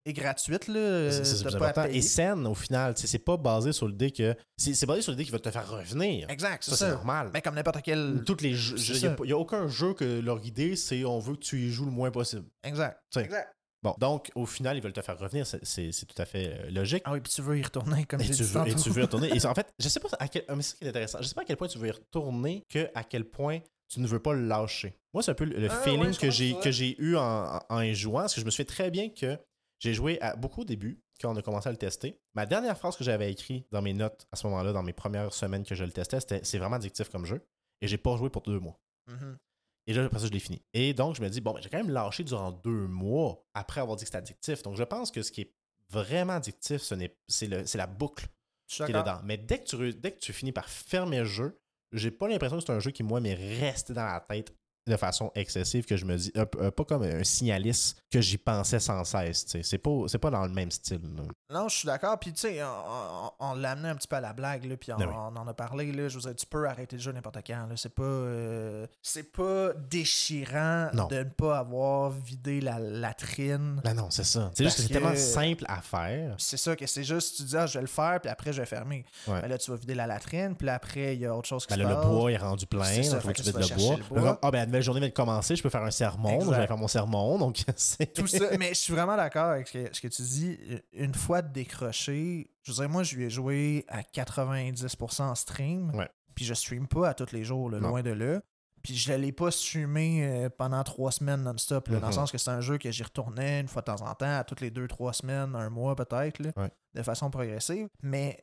[SPEAKER 1] et gratuite. Là,
[SPEAKER 2] c'est- important. Et saine au final. C'est pas basé sur l'idée que. C'est basé sur l'idée qu'il va te faire revenir.
[SPEAKER 1] Exact, c'est
[SPEAKER 2] Ça, c'est normal.
[SPEAKER 1] Mais comme n'importe quel.
[SPEAKER 2] Toutes les jeux. Il n'y a, aucun jeu que leur idée, c'est on veut que tu y joues le moins possible.
[SPEAKER 1] Exact. Exact.
[SPEAKER 2] Bon, donc au final, ils veulent te faire revenir. C'est- tout à fait euh, logique.
[SPEAKER 1] Ah oui, puis tu veux y retourner, comme
[SPEAKER 2] Et tu,
[SPEAKER 1] dit
[SPEAKER 2] veux, et tu veux y retourner. Et en fait, je sais pas à quel. ah, mais c'est ça qui est intéressant. Je sais pas à quel point tu veux y retourner que à quel point tu ne veux pas le lâcher. Moi, c'est un peu le
[SPEAKER 1] Ah,
[SPEAKER 2] feeling
[SPEAKER 1] ouais,
[SPEAKER 2] que j'ai
[SPEAKER 1] ça.
[SPEAKER 2] que j'ai eu en, en- y jouant. Parce que je me souviens très bien que j'ai joué à beaucoup au début, quand on a commencé à le tester. Ma dernière phrase que j'avais écrite dans mes notes à ce moment-là, dans mes premières semaines que je le testais, c'était c'est vraiment addictif comme jeu. Et j'ai pas joué pour deux mois.
[SPEAKER 1] Mhm.
[SPEAKER 2] Et là, après ça, je l'ai fini. Et donc, je me dis, bon, ben, j'ai quand même lâché durant deux mois après avoir dit que c'était addictif. Donc, je pense que ce qui est vraiment addictif, ce n'est- c'est le- c'est la boucle qui est dedans. Mais dès que, tu, dès que tu finis par fermer le jeu, j'ai pas l'impression que c'est un jeu qui, moi, m'est resté dans la tête de façon excessive que je me dis, peu- euh, pas comme un signaliste que j'y pensais sans cesse. C'est pas, pas dans le même style. là.
[SPEAKER 1] Non, je suis d'accord. Puis, tu sais, on, on- on l'a amené un petit peu à la blague, là, puis on,
[SPEAKER 2] Ben oui.
[SPEAKER 1] on en a parlé. Là, je veux dire, tu peux arrêter le jeu n'importe quand. C'est pas, euh, c'est pas déchirant
[SPEAKER 2] Non.
[SPEAKER 1] de ne pas avoir vidé la latrine.
[SPEAKER 2] Ben non, c'est ça. C'est juste que c'est tellement simple à faire.
[SPEAKER 1] C'est ça que c'est juste, tu dis, ah, je vais le faire, puis après, je vais fermer.
[SPEAKER 2] Ouais.
[SPEAKER 1] Mais là, tu vas vider la latrine, puis après, il y a autre chose qui
[SPEAKER 2] Ben
[SPEAKER 1] se
[SPEAKER 2] là,
[SPEAKER 1] passe.
[SPEAKER 2] le bois est rendu plein, donc faut que tu vides le bois.
[SPEAKER 1] le bois.
[SPEAKER 2] ah ben la journée vient de commencer, je peux faire un sermon, donc je vais faire mon sermon, donc
[SPEAKER 1] tout ça. Mais je suis vraiment d'accord avec ce que, ce que tu dis. Une fois décroché, je veux dire, moi, je lui ai joué à 90% en stream.
[SPEAKER 2] Ouais.
[SPEAKER 1] Puis je stream pas à tous les jours, là, loin de là. Puis je l'ai pas streamé euh, pendant trois semaines non-stop, dans le
[SPEAKER 2] Mhm.
[SPEAKER 1] sens que c'est un jeu que j'y retournais une fois de temps en temps, à toutes les deux, trois semaines, un mois peut-être,
[SPEAKER 2] Ouais.
[SPEAKER 1] de façon progressive. Mais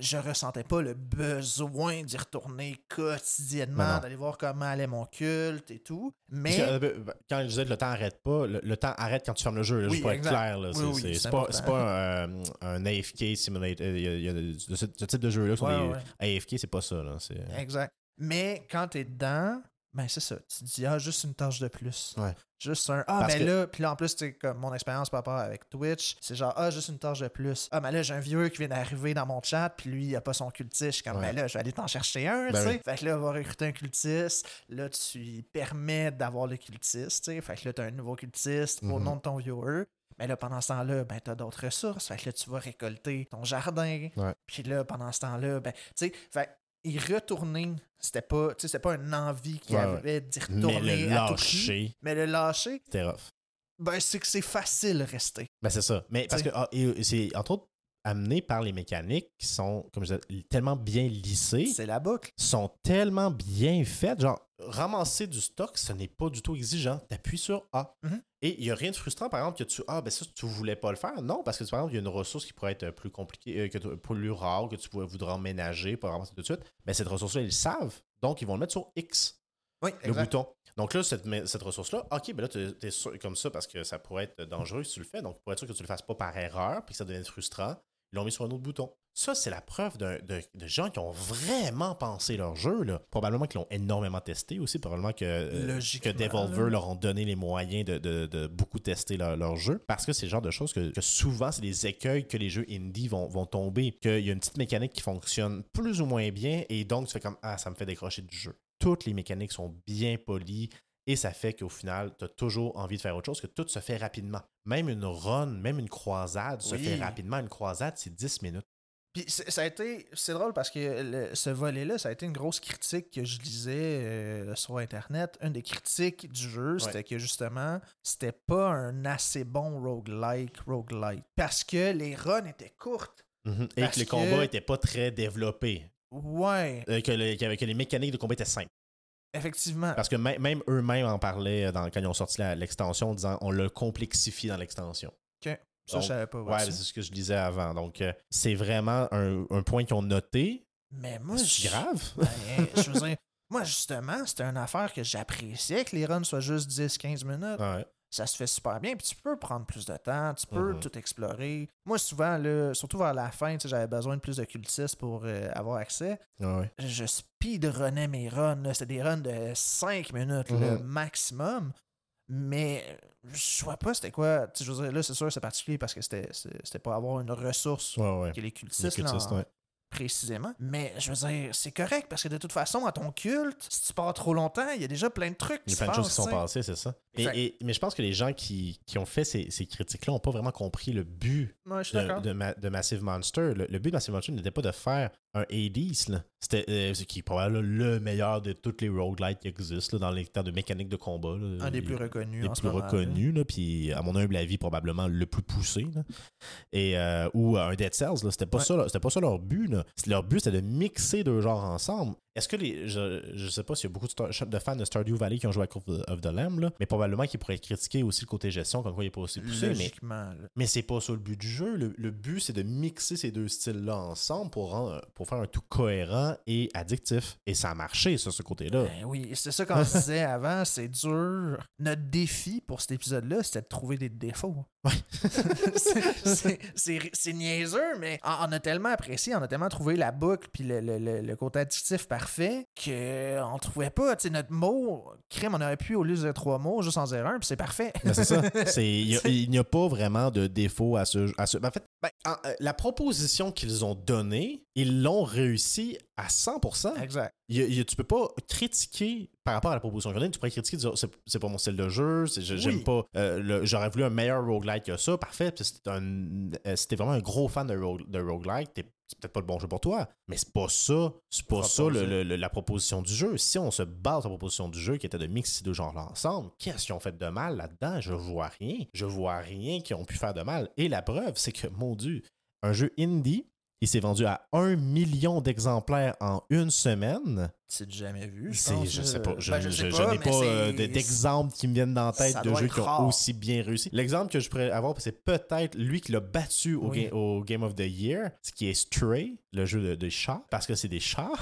[SPEAKER 1] je ressentais pas le besoin d'y retourner
[SPEAKER 2] Ben
[SPEAKER 1] quotidiennement, d'aller voir comment allait mon culte et tout. Mais
[SPEAKER 2] que, euh, quand je disais que le temps arrête pas, le, le temps arrête quand tu fermes le jeu, là,
[SPEAKER 1] Oui,
[SPEAKER 2] pour être clair. Là,
[SPEAKER 1] Oui,
[SPEAKER 2] c'est,
[SPEAKER 1] oui,
[SPEAKER 2] pas, c'est pas un, un AFK simulator. Il y a, il y a de, ce, ce type de jeu-là
[SPEAKER 1] Ouais, ouais.
[SPEAKER 2] AFK, c'est pas ça. Là, c'est...
[SPEAKER 1] Exact. Mais quand t'es dedans, ben c'est ça. Tu dis, ah, juste une tâche de plus.
[SPEAKER 2] Ouais.
[SPEAKER 1] Juste un. Ah,
[SPEAKER 2] Parce
[SPEAKER 1] ben
[SPEAKER 2] que-
[SPEAKER 1] là, puis là, en plus, tu sais, comme mon expérience par rapport avec Twitch, c'est genre, ah, juste une tâche de plus. Ah, mais là, j'ai un vieux qui vient d'arriver dans mon chat, puis lui, il a pas son cultiste. Comme,
[SPEAKER 2] Ouais.
[SPEAKER 1] ben là, je vais aller t'en chercher un,
[SPEAKER 2] Ben
[SPEAKER 1] tu sais.
[SPEAKER 2] oui.
[SPEAKER 1] Fait que là, on va recruter un cultiste. Là, tu lui permets d'avoir le cultiste, tu sais. Fait que là, t'as un nouveau cultiste au
[SPEAKER 2] Mhm.
[SPEAKER 1] nom de ton viewer. Mais là, pendant ce temps-là, ben, t'as d'autres ressources. Fait que là, tu vas récolter ton jardin.
[SPEAKER 2] Ouais.
[SPEAKER 1] Puis là, pendant ce temps-là, ben, tu sais, fait y retourner, c'était pas, tu sais, c'était pas une envie qu'il
[SPEAKER 2] Ouais,
[SPEAKER 1] avait d'y
[SPEAKER 2] Mais
[SPEAKER 1] retourner
[SPEAKER 2] le
[SPEAKER 1] à tout prix.
[SPEAKER 2] lâcher,
[SPEAKER 1] Mais le lâcher,
[SPEAKER 2] c'était rough.
[SPEAKER 1] ben, c'est que c'est facile de rester.
[SPEAKER 2] Ben c'est ça. Mais parce que ah, c'est entre autres amené par les mécaniques qui sont, comme je disais, tellement bien lissées.
[SPEAKER 1] C'est la boucle.
[SPEAKER 2] sont tellement bien faites. Genre, ramasser du stock, ce n'est pas du tout exigeant. Tu appuies sur A.
[SPEAKER 1] Mhm.
[SPEAKER 2] Et il n'y a rien de frustrant, par exemple, que tu. Ah, ben ça, tu voulais pas le faire. Non, parce que, par exemple, il y a une ressource qui pourrait être plus compliquée, euh, que tu- plus rare, que tu pourrais- voudras emménager pour ramasser tout de suite. Ben, cette ressource-là, ils le savent. Donc, ils vont le mettre sur X,
[SPEAKER 1] Oui,
[SPEAKER 2] le bouton. Donc là, cette, mais- cette ressource-là, OK, ben là, tu es sûr comme ça parce que ça pourrait être dangereux si tu le fais. Donc, pour être sûr que tu le fasses pas par erreur puis que ça devienne frustrant, ils l'ont mis sur un autre bouton. Ça, c'est la preuve de, de gens qui ont vraiment pensé leur jeu. Là. Probablement qu'ils l'ont énormément testé aussi. Probablement que, euh, que Devolver
[SPEAKER 1] là.
[SPEAKER 2] leur ont donné les moyens de, de- de beaucoup tester leur, leur jeu. Parce que c'est le genre de choses que, que souvent, c'est des écueils que les jeux indie vont, vont tomber. Qu'il y a une petite mécanique qui fonctionne plus ou moins bien et donc tu fais comme Ah, ça me fait décrocher du jeu. Toutes les mécaniques sont bien polies. Et ça fait qu'au final, tu as toujours envie de faire autre chose, que tout se fait rapidement. Même une run, même une croisade se
[SPEAKER 1] Oui.
[SPEAKER 2] fait rapidement. Une croisade, c'est 10 minutes.
[SPEAKER 1] Puis c'est- ça a été. C'est drôle parce que le- ce volet-là, ça a été une grosse critique que je lisais euh, sur Internet. Une des critiques du jeu, c'était que justement, c'était pas un assez bon roguelike, roguelite. Parce que les runs étaient courtes.
[SPEAKER 2] Mhm. Et que le
[SPEAKER 1] que-
[SPEAKER 2] combat n'était pas très développé.
[SPEAKER 1] Ouais,
[SPEAKER 2] Euh, que, le- que- que les mécaniques de combat étaient simples.
[SPEAKER 1] effectivement.
[SPEAKER 2] Parce que même, même eux-mêmes en parlaient dans, quand ils ont sorti l'extension en disant on l'a complexifié dans l'extension.
[SPEAKER 1] Ça,
[SPEAKER 2] Donc,
[SPEAKER 1] je savais pas.
[SPEAKER 2] Ouais, c'est ce que je disais avant. Donc, euh, c'est vraiment un, un point qu'ils ont noté.
[SPEAKER 1] Mais moi,
[SPEAKER 2] C'est grave?
[SPEAKER 1] Ben, je veux dire, moi, justement, c'était une affaire que j'appréciais que les runs soient juste 10-15 minutes.
[SPEAKER 2] Ouais.
[SPEAKER 1] Ça se fait super bien, puis tu peux prendre plus de temps, tu peux
[SPEAKER 2] Mhm.
[SPEAKER 1] tout explorer. Moi, souvent, là, surtout vers la fin, j'avais besoin de plus de cultistes pour euh, avoir accès.
[SPEAKER 2] Ouais.
[SPEAKER 1] Je speedrunnais mes runs. C'était des runs de 5 minutes le
[SPEAKER 2] Mhm.
[SPEAKER 1] maximum. Mais je vois pas c'était quoi. Tu sais, je veux dire, là, c'est sûr, c'est particulier parce que c'était pas avoir une ressource
[SPEAKER 2] Ouais, ouais.
[SPEAKER 1] que les
[SPEAKER 2] Les
[SPEAKER 1] cultistes, là, en-
[SPEAKER 2] ouais.
[SPEAKER 1] précisément. Mais je veux dire, c'est correct parce que de toute façon, à ton culte, si tu pars trop longtemps, il y a déjà plein de trucs
[SPEAKER 2] Il y a plein de choses qui sont passées, c'est ça. Et,
[SPEAKER 1] Exact.
[SPEAKER 2] et- mais je pense que les gens qui, qui ont fait ces, ces critiques-là n'ont pas vraiment compris le but de, Massive Monster. Le, le but de Massive Monster n'était pas de faire un Hades, là. C'était, euh, qui est probablement le meilleur de toutes les roguelites qui existent là, dans les termes de mécanique de combat. là.
[SPEAKER 1] Un des plus reconnus en ce
[SPEAKER 2] plus reconnus, là, puis à mon humble avis, probablement le plus poussé. là. Et, euh, ou un Dead Cells, là, c'était pas,
[SPEAKER 1] Ouais.
[SPEAKER 2] ça, là, c'était pas ça leur but. Leur but, c'était de mixer deux genres ensemble. Est-ce que les. Je, je sais pas s'il y a beaucoup de, de fans de Stardew Valley qui ont joué à Call of the Lamb, là, mais probablement qu'ils pourraient critiquer aussi le côté gestion, comme quoi il est pas aussi poussé. Mais, mais c'est pas ça le but du jeu. Le, le but, c'est de mixer ces deux styles-là ensemble pour, pour faire un tout cohérent et addictif. Et ça a marché, sur ce côté-là.
[SPEAKER 1] Ben oui, c'est ça qu'on se disait avant, c'est dur. Notre défi pour cet épisode-là, c'était de trouver des défauts.
[SPEAKER 2] Ouais.
[SPEAKER 1] C'est- niaiseux, mais on, on a tellement apprécié, on a tellement trouvé la boucle puis le, le- le- le côté addictif parfait qu'on trouvait pas, tu sais, notre mot, crime, on aurait pu, au lieu de trois mots, juste en dire un, puis c'est parfait.
[SPEAKER 2] Ben, c'est ça. C'est- Il a- n'y a, pas vraiment de défaut à ce. À ce ben, en fait, ben, en- euh, la proposition qu'ils ont donnée, ils l'ont réussi à 100%.
[SPEAKER 1] exact.
[SPEAKER 2] Il il tu peux pas critiquer par rapport à la proposition qu'ils ont donnée. Tu pourrais critiquer, dire c'est pas mon style de jeu, j'aime
[SPEAKER 1] Oui.
[SPEAKER 2] pas. euh, J'aurais voulu un meilleur roguelike que ça. Parfait. Euh, si t'es vraiment un gros fan de, rogue- de roguelike, t'es- c'est peut-être pas le bon jeu pour toi. Mais c'est pas ça. C'est pas ça le- le- la proposition du jeu. Si on se base sur la proposition du jeu qui était de mixer ces deux genres-là ensemble, qu'est-ce qu'ils ont fait de mal là-dedans? Je vois rien. Je vois rien qu'ils ont pu faire de mal. Et la preuve, c'est que, mon Dieu, un jeu indie, il s'est vendu à un million d'exemplaires en une semaine.
[SPEAKER 1] C'est jamais vu, je pense.
[SPEAKER 2] Je sais pas. Je,
[SPEAKER 1] Ben, je pas,
[SPEAKER 2] n'ai pas euh, de- d'exemples qui me viennent dans la tête
[SPEAKER 1] Ça
[SPEAKER 2] de jeux qui ont
[SPEAKER 1] rare.
[SPEAKER 2] aussi bien réussi. L'exemple que je pourrais avoir, c'est peut-être lui qui l'a battu au,
[SPEAKER 1] Oui.
[SPEAKER 2] ga- au Game of the Year, ce qui est Stray, le jeu de, de chats, parce que c'est des chats.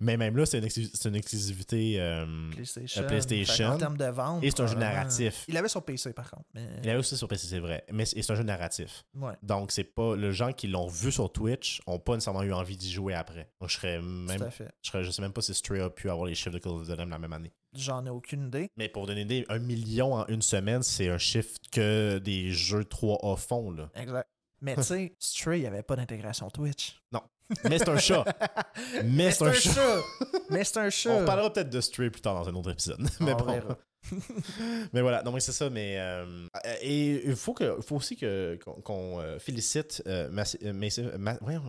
[SPEAKER 2] Mais même là, c'est une, une exclusivité. euh,
[SPEAKER 1] PlayStation.
[SPEAKER 2] Euh, PlayStation.
[SPEAKER 1] Qu'en termes de vente.
[SPEAKER 2] Et c'est un jeu narratif.
[SPEAKER 1] Il l'avait sur PC, par contre. Mais...
[SPEAKER 2] il y a aussi sur PC, c'est vrai. Mais c'est un jeu narratif.
[SPEAKER 1] Ouais,
[SPEAKER 2] Donc, c'est pas. Les gens qui l'ont vu sur Twitch ont pas nécessairement eu envie d'y jouer après. Donc, je serais même.
[SPEAKER 1] tout à fait.
[SPEAKER 2] Je, serais- je sais même pas si Stray a pu avoir les chiffres de Call of Lamb la même année.
[SPEAKER 1] J'en ai aucune idée.
[SPEAKER 2] Mais pour donner une idée, un million en une semaine, c'est un chiffre que des jeux 3A font. Là.
[SPEAKER 1] Exact. Mais tu sais, Stray, il n'y avait pas d'intégration Twitch.
[SPEAKER 2] Mais c'est un chat. Mais c'est un chat.
[SPEAKER 1] Mais c'est un chat.
[SPEAKER 2] On reparlera peut-être de Stray plus tard dans un autre épisode. mais
[SPEAKER 1] On
[SPEAKER 2] bon. mais voilà, non mais c'est ça, mais euh, et il faut que faut aussi que qu'on félicite euh, Massi-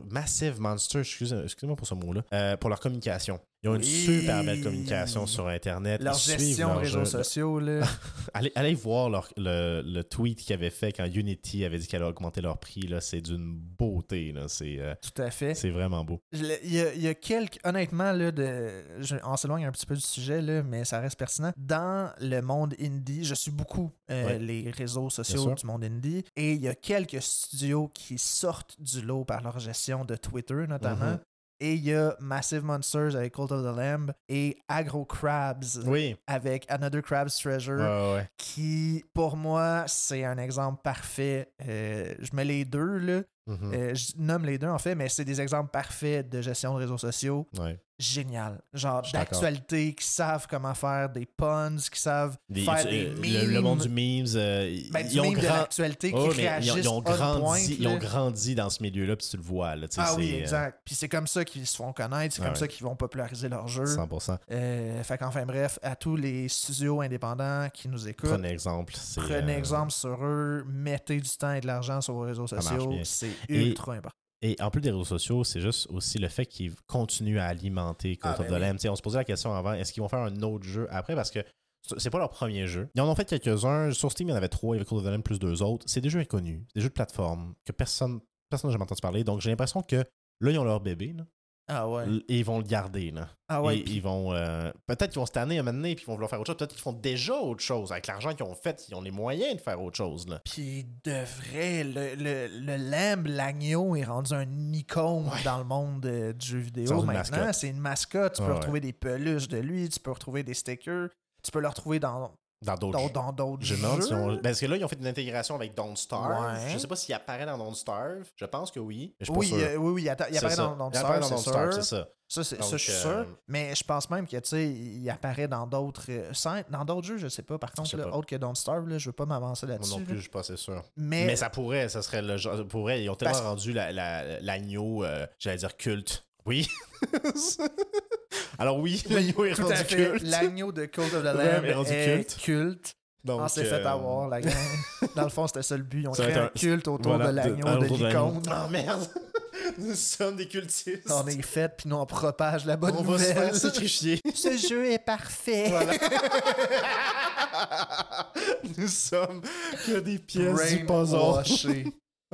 [SPEAKER 2] Massive, Monster, excusez, excusez-moi pour ce mot-là, euh, pour leur communication. Ils ont une super belle communication sur Internet.
[SPEAKER 1] Leur
[SPEAKER 2] Ils
[SPEAKER 1] gestion
[SPEAKER 2] leur
[SPEAKER 1] réseaux
[SPEAKER 2] jeu.
[SPEAKER 1] sociaux, là.
[SPEAKER 2] Allez, allez voir leur- le, le tweet qu'ils avaient fait quand Unity avait dit qu'elle allait augmenter leur prix. Là, c'est d'une beauté. Là, c'est, euh,
[SPEAKER 1] Tout à fait.
[SPEAKER 2] c'est vraiment beau.
[SPEAKER 1] Il y, a, il y a quelques. Honnêtement, là, de, je, on s'éloigne un petit peu du sujet, là, mais ça reste pertinent. Dans le monde indie, je suis beaucoup euh,
[SPEAKER 2] Ouais.
[SPEAKER 1] les réseaux sociaux du monde indie. Et il y a quelques studios qui sortent du lot par leur gestion de Twitter, notamment.
[SPEAKER 2] Mhm.
[SPEAKER 1] Et il y a Massive Monsters avec Cult of the Lamb et Agro Crabs
[SPEAKER 2] Oui.
[SPEAKER 1] avec Another Crab's Treasure
[SPEAKER 2] Ouais, ouais.
[SPEAKER 1] qui, pour moi, c'est un exemple parfait. Euh, je mets les deux, là.
[SPEAKER 2] Mhm.
[SPEAKER 1] Euh, je nomme les deux, en fait, mais c'est des exemples parfaits de gestion de réseaux sociaux.
[SPEAKER 2] Ouais.
[SPEAKER 1] Génial. Genre d'actualité, qui savent comment faire des puns, qui savent
[SPEAKER 2] Des-
[SPEAKER 1] faire
[SPEAKER 2] euh,
[SPEAKER 1] des
[SPEAKER 2] le-
[SPEAKER 1] memes.
[SPEAKER 2] le, monde du memes, euh,
[SPEAKER 1] Ben, du
[SPEAKER 2] ils ont
[SPEAKER 1] meme de
[SPEAKER 2] grand-
[SPEAKER 1] l'actualité qui
[SPEAKER 2] Oh, ils,
[SPEAKER 1] réagissent
[SPEAKER 2] ont, ils ont
[SPEAKER 1] on
[SPEAKER 2] grandi,
[SPEAKER 1] point,
[SPEAKER 2] ils ont grandi dans ce milieu-là, puis tu le vois. Là,
[SPEAKER 1] Ah oui,
[SPEAKER 2] euh,
[SPEAKER 1] exact. Puis c'est comme ça qu'ils se font connaître, c'est comme
[SPEAKER 2] ouais.
[SPEAKER 1] ça qu'ils vont populariser leur jeu.
[SPEAKER 2] 100%.
[SPEAKER 1] Euh, fait qu'enfin bref, à tous les studios indépendants qui nous écoutent,
[SPEAKER 2] Prenez exemple.
[SPEAKER 1] prenez
[SPEAKER 2] euh,
[SPEAKER 1] exemple sur eux, mettez du temps et de l'argent sur vos réseaux sociaux, c'est
[SPEAKER 2] Et-
[SPEAKER 1] ultra important.
[SPEAKER 2] Et en plus des réseaux sociaux, c'est juste aussi le fait qu'ils continuent à alimenter Call
[SPEAKER 1] Ah,
[SPEAKER 2] of
[SPEAKER 1] ben
[SPEAKER 2] the Lamb. On se posait la question avant, est-ce qu'ils vont faire un autre jeu après? Parce que c'est pas leur premier jeu. Ils en ont fait quelques-uns. Sur Steam, il y en avait trois. Il y avait Call of the Lamb plus deux autres. C'est des jeux inconnus. Des jeux de plateforme que personne personne n'a jamais entendu parler. Donc j'ai l'impression que là, ils ont leur bébé. Là,
[SPEAKER 1] Ah ouais.
[SPEAKER 2] et ils vont le garder. Là.
[SPEAKER 1] Ah ouais.
[SPEAKER 2] et ils vont. euh, peut-être qu'ils vont se tanner un moment donné puis ils vont vouloir faire autre chose. Peut-être qu'ils font déjà autre chose. Avec l'argent qu'ils ont fait, ils ont les moyens de faire autre chose. Là.
[SPEAKER 1] Puis de vrai, le, le, le lambe, l'agneau est rendu un icône
[SPEAKER 2] Ouais.
[SPEAKER 1] dans le monde euh, du jeu vidéo maintenant. C'est une mascotte. Tu peux
[SPEAKER 2] Ouais,
[SPEAKER 1] retrouver des peluches de lui, tu peux retrouver des stickers, tu peux le retrouver dans
[SPEAKER 2] Dans d'autres
[SPEAKER 1] dans
[SPEAKER 2] jeux.
[SPEAKER 1] dans d'autres
[SPEAKER 2] Je
[SPEAKER 1] jeux.
[SPEAKER 2] me demande si on- Parce que là, ils ont fait une intégration avec Don't Starve.
[SPEAKER 1] Ouais.
[SPEAKER 2] Je sais pas s'il apparaît dans Don't Starve. Je pense que oui. Mais je suis
[SPEAKER 1] Oui,
[SPEAKER 2] pas sûr.
[SPEAKER 1] euh, oui, oui, il, atta- il
[SPEAKER 2] C'est
[SPEAKER 1] apparaît
[SPEAKER 2] ça.
[SPEAKER 1] dans,
[SPEAKER 2] Don't Starve, c'est ça.
[SPEAKER 1] Ça, c'est, ça, je suis
[SPEAKER 2] euh,
[SPEAKER 1] sûr. Mais je pense même que, tu sais, il apparaît dans d'autres euh, scènes. Dans d'autres jeux, je sais pas. Par contre, là,
[SPEAKER 2] pas.
[SPEAKER 1] autre que Don't Starve, là, je veux pas m'avancer
[SPEAKER 2] Moi
[SPEAKER 1] là-dessus.
[SPEAKER 2] non
[SPEAKER 1] là.
[SPEAKER 2] plus, je suis pas assez sûr.
[SPEAKER 1] Mais,
[SPEAKER 2] Mais ça pourrait, ça serait le genre. Pourrait, ils ont tellement
[SPEAKER 1] Parce-
[SPEAKER 2] rendu la- la- l'agneau, euh, j'allais dire culte. Oui. Alors oui, l'agneau est
[SPEAKER 1] tout à
[SPEAKER 2] rendu
[SPEAKER 1] fait.
[SPEAKER 2] culte.
[SPEAKER 1] L'agneau de Cult of the Lamb
[SPEAKER 2] est rendu
[SPEAKER 1] est
[SPEAKER 2] culte.
[SPEAKER 1] culte.
[SPEAKER 2] Donc,
[SPEAKER 1] On s'est fait
[SPEAKER 2] euh,
[SPEAKER 1] avoir, la gang. Dans le fond, c'était ça le but. On
[SPEAKER 2] Ça va
[SPEAKER 1] crée
[SPEAKER 2] être
[SPEAKER 1] un
[SPEAKER 2] un-
[SPEAKER 1] culte autour
[SPEAKER 2] voilà,
[SPEAKER 1] de l'agneau, de,
[SPEAKER 2] autour l'agneau.
[SPEAKER 1] l'icône.
[SPEAKER 2] Ah merde! Nous sommes des cultistes.
[SPEAKER 1] On est fait, puis nous, on propage la bonne
[SPEAKER 2] On va se faire sacrifier.
[SPEAKER 1] Ce jeu est parfait.
[SPEAKER 2] Voilà. Nous sommes que des pièces du puzzle.
[SPEAKER 1] Brainwashé.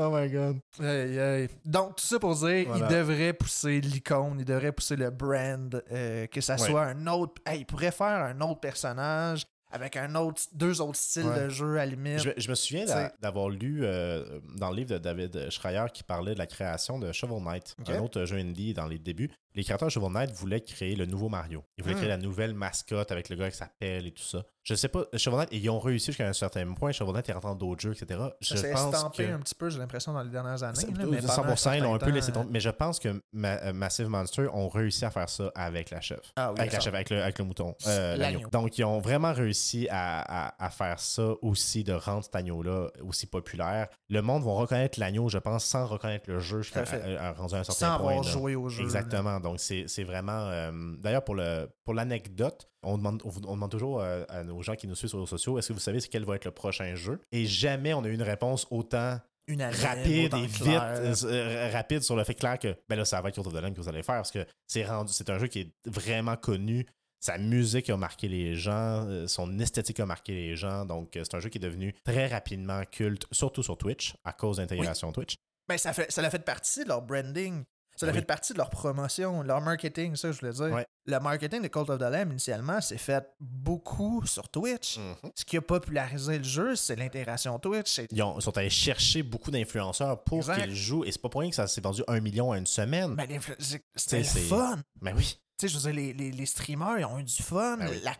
[SPEAKER 2] Oh my god.
[SPEAKER 1] Aïe, aïe. Donc, tout ça pour dire,
[SPEAKER 2] Voilà.
[SPEAKER 1] il devrait pousser l'icône, il devrait pousser le brand, euh, que ça
[SPEAKER 2] Ouais.
[SPEAKER 1] soit un autre. Hey, il pourrait faire un autre personnage avec un autre, deux autres styles
[SPEAKER 2] Ouais.
[SPEAKER 1] de jeu à la limite.
[SPEAKER 2] Je, je me souviens d'avoir lu euh, dans le livre de David Schreier qui parlait de la création de Shovel Knight, un autre jeu indie dans les débuts. Les créateurs de Shovel Knight voulaient créer le nouveau Mario. Ils voulaient
[SPEAKER 1] Hmm.
[SPEAKER 2] créer la nouvelle mascotte avec le gars qui s'appelle et tout ça. Je sais pas, Shovel Knight, ils ont réussi jusqu'à un certain point. Shovel Knight est rentré dans d'autres jeux, etc. Je
[SPEAKER 1] ça
[SPEAKER 2] pense
[SPEAKER 1] estampé
[SPEAKER 2] que...
[SPEAKER 1] un petit peu, j'ai l'impression, dans les dernières années. Là, mais pendant
[SPEAKER 2] 100%, ils l'ont un peu laissé tomber. Mais je pense que Ma- euh, Massive Monster ont réussi à faire ça avec la chef.
[SPEAKER 1] Ah oui,
[SPEAKER 2] avec la chef, avec le, avec le mouton. euh, l'agneau. Donc, ils ont vraiment réussi à, à- à faire ça aussi, de rendre cet agneau-là aussi populaire. Le monde va reconnaître l'agneau, je pense, sans reconnaître le jeu jusqu'à
[SPEAKER 1] à-
[SPEAKER 2] rendu à un certain
[SPEAKER 1] Sans
[SPEAKER 2] point.
[SPEAKER 1] avoir
[SPEAKER 2] là.
[SPEAKER 1] joué au jeu. là.
[SPEAKER 2] Exactement. Donc, c'est vraiment. euh, D'ailleurs, pour le pour l'anecdote, on demande, on, on demande toujours euh, à nos gens qui nous suivent sur les réseaux sociaux est-ce que vous savez quel va être le prochain jeu? Et jamais on a eu une réponse autant rapide et vite euh, euh, rapide sur le fait clair que ben là ça va être Cult of the Lamb que vous allez faire parce que c'est rendu c'est un jeu qui est vraiment connu. Sa musique a marqué les gens son esthétique a marqué les gens donc c'est un jeu qui est devenu très rapidement culte surtout sur Twitch à cause d'intégration Twitch.
[SPEAKER 1] Ben, ça, fait, ça a fait partie de leur branding. Ça a
[SPEAKER 2] Oui.
[SPEAKER 1] fait partie de leur promotion, leur marketing, ça, je voulais dire. Le marketing de Cult of the Lamb, initialement, c'est fait beaucoup sur Twitch.
[SPEAKER 2] Mhm.
[SPEAKER 1] Ce qui a popularisé le jeu, c'est l'intégration Twitch.
[SPEAKER 2] Ils ont- sont allés chercher beaucoup d'influenceurs pour qu'ils jouent et c'est pas pour rien que ça s'est vendu un million en une semaine
[SPEAKER 1] Ben, l'influ- c'est- fun.
[SPEAKER 2] mais oui
[SPEAKER 1] Tu sais, je veux dire, les, les, les streamers, ils ont eu du fun.
[SPEAKER 2] Ben oui.
[SPEAKER 1] La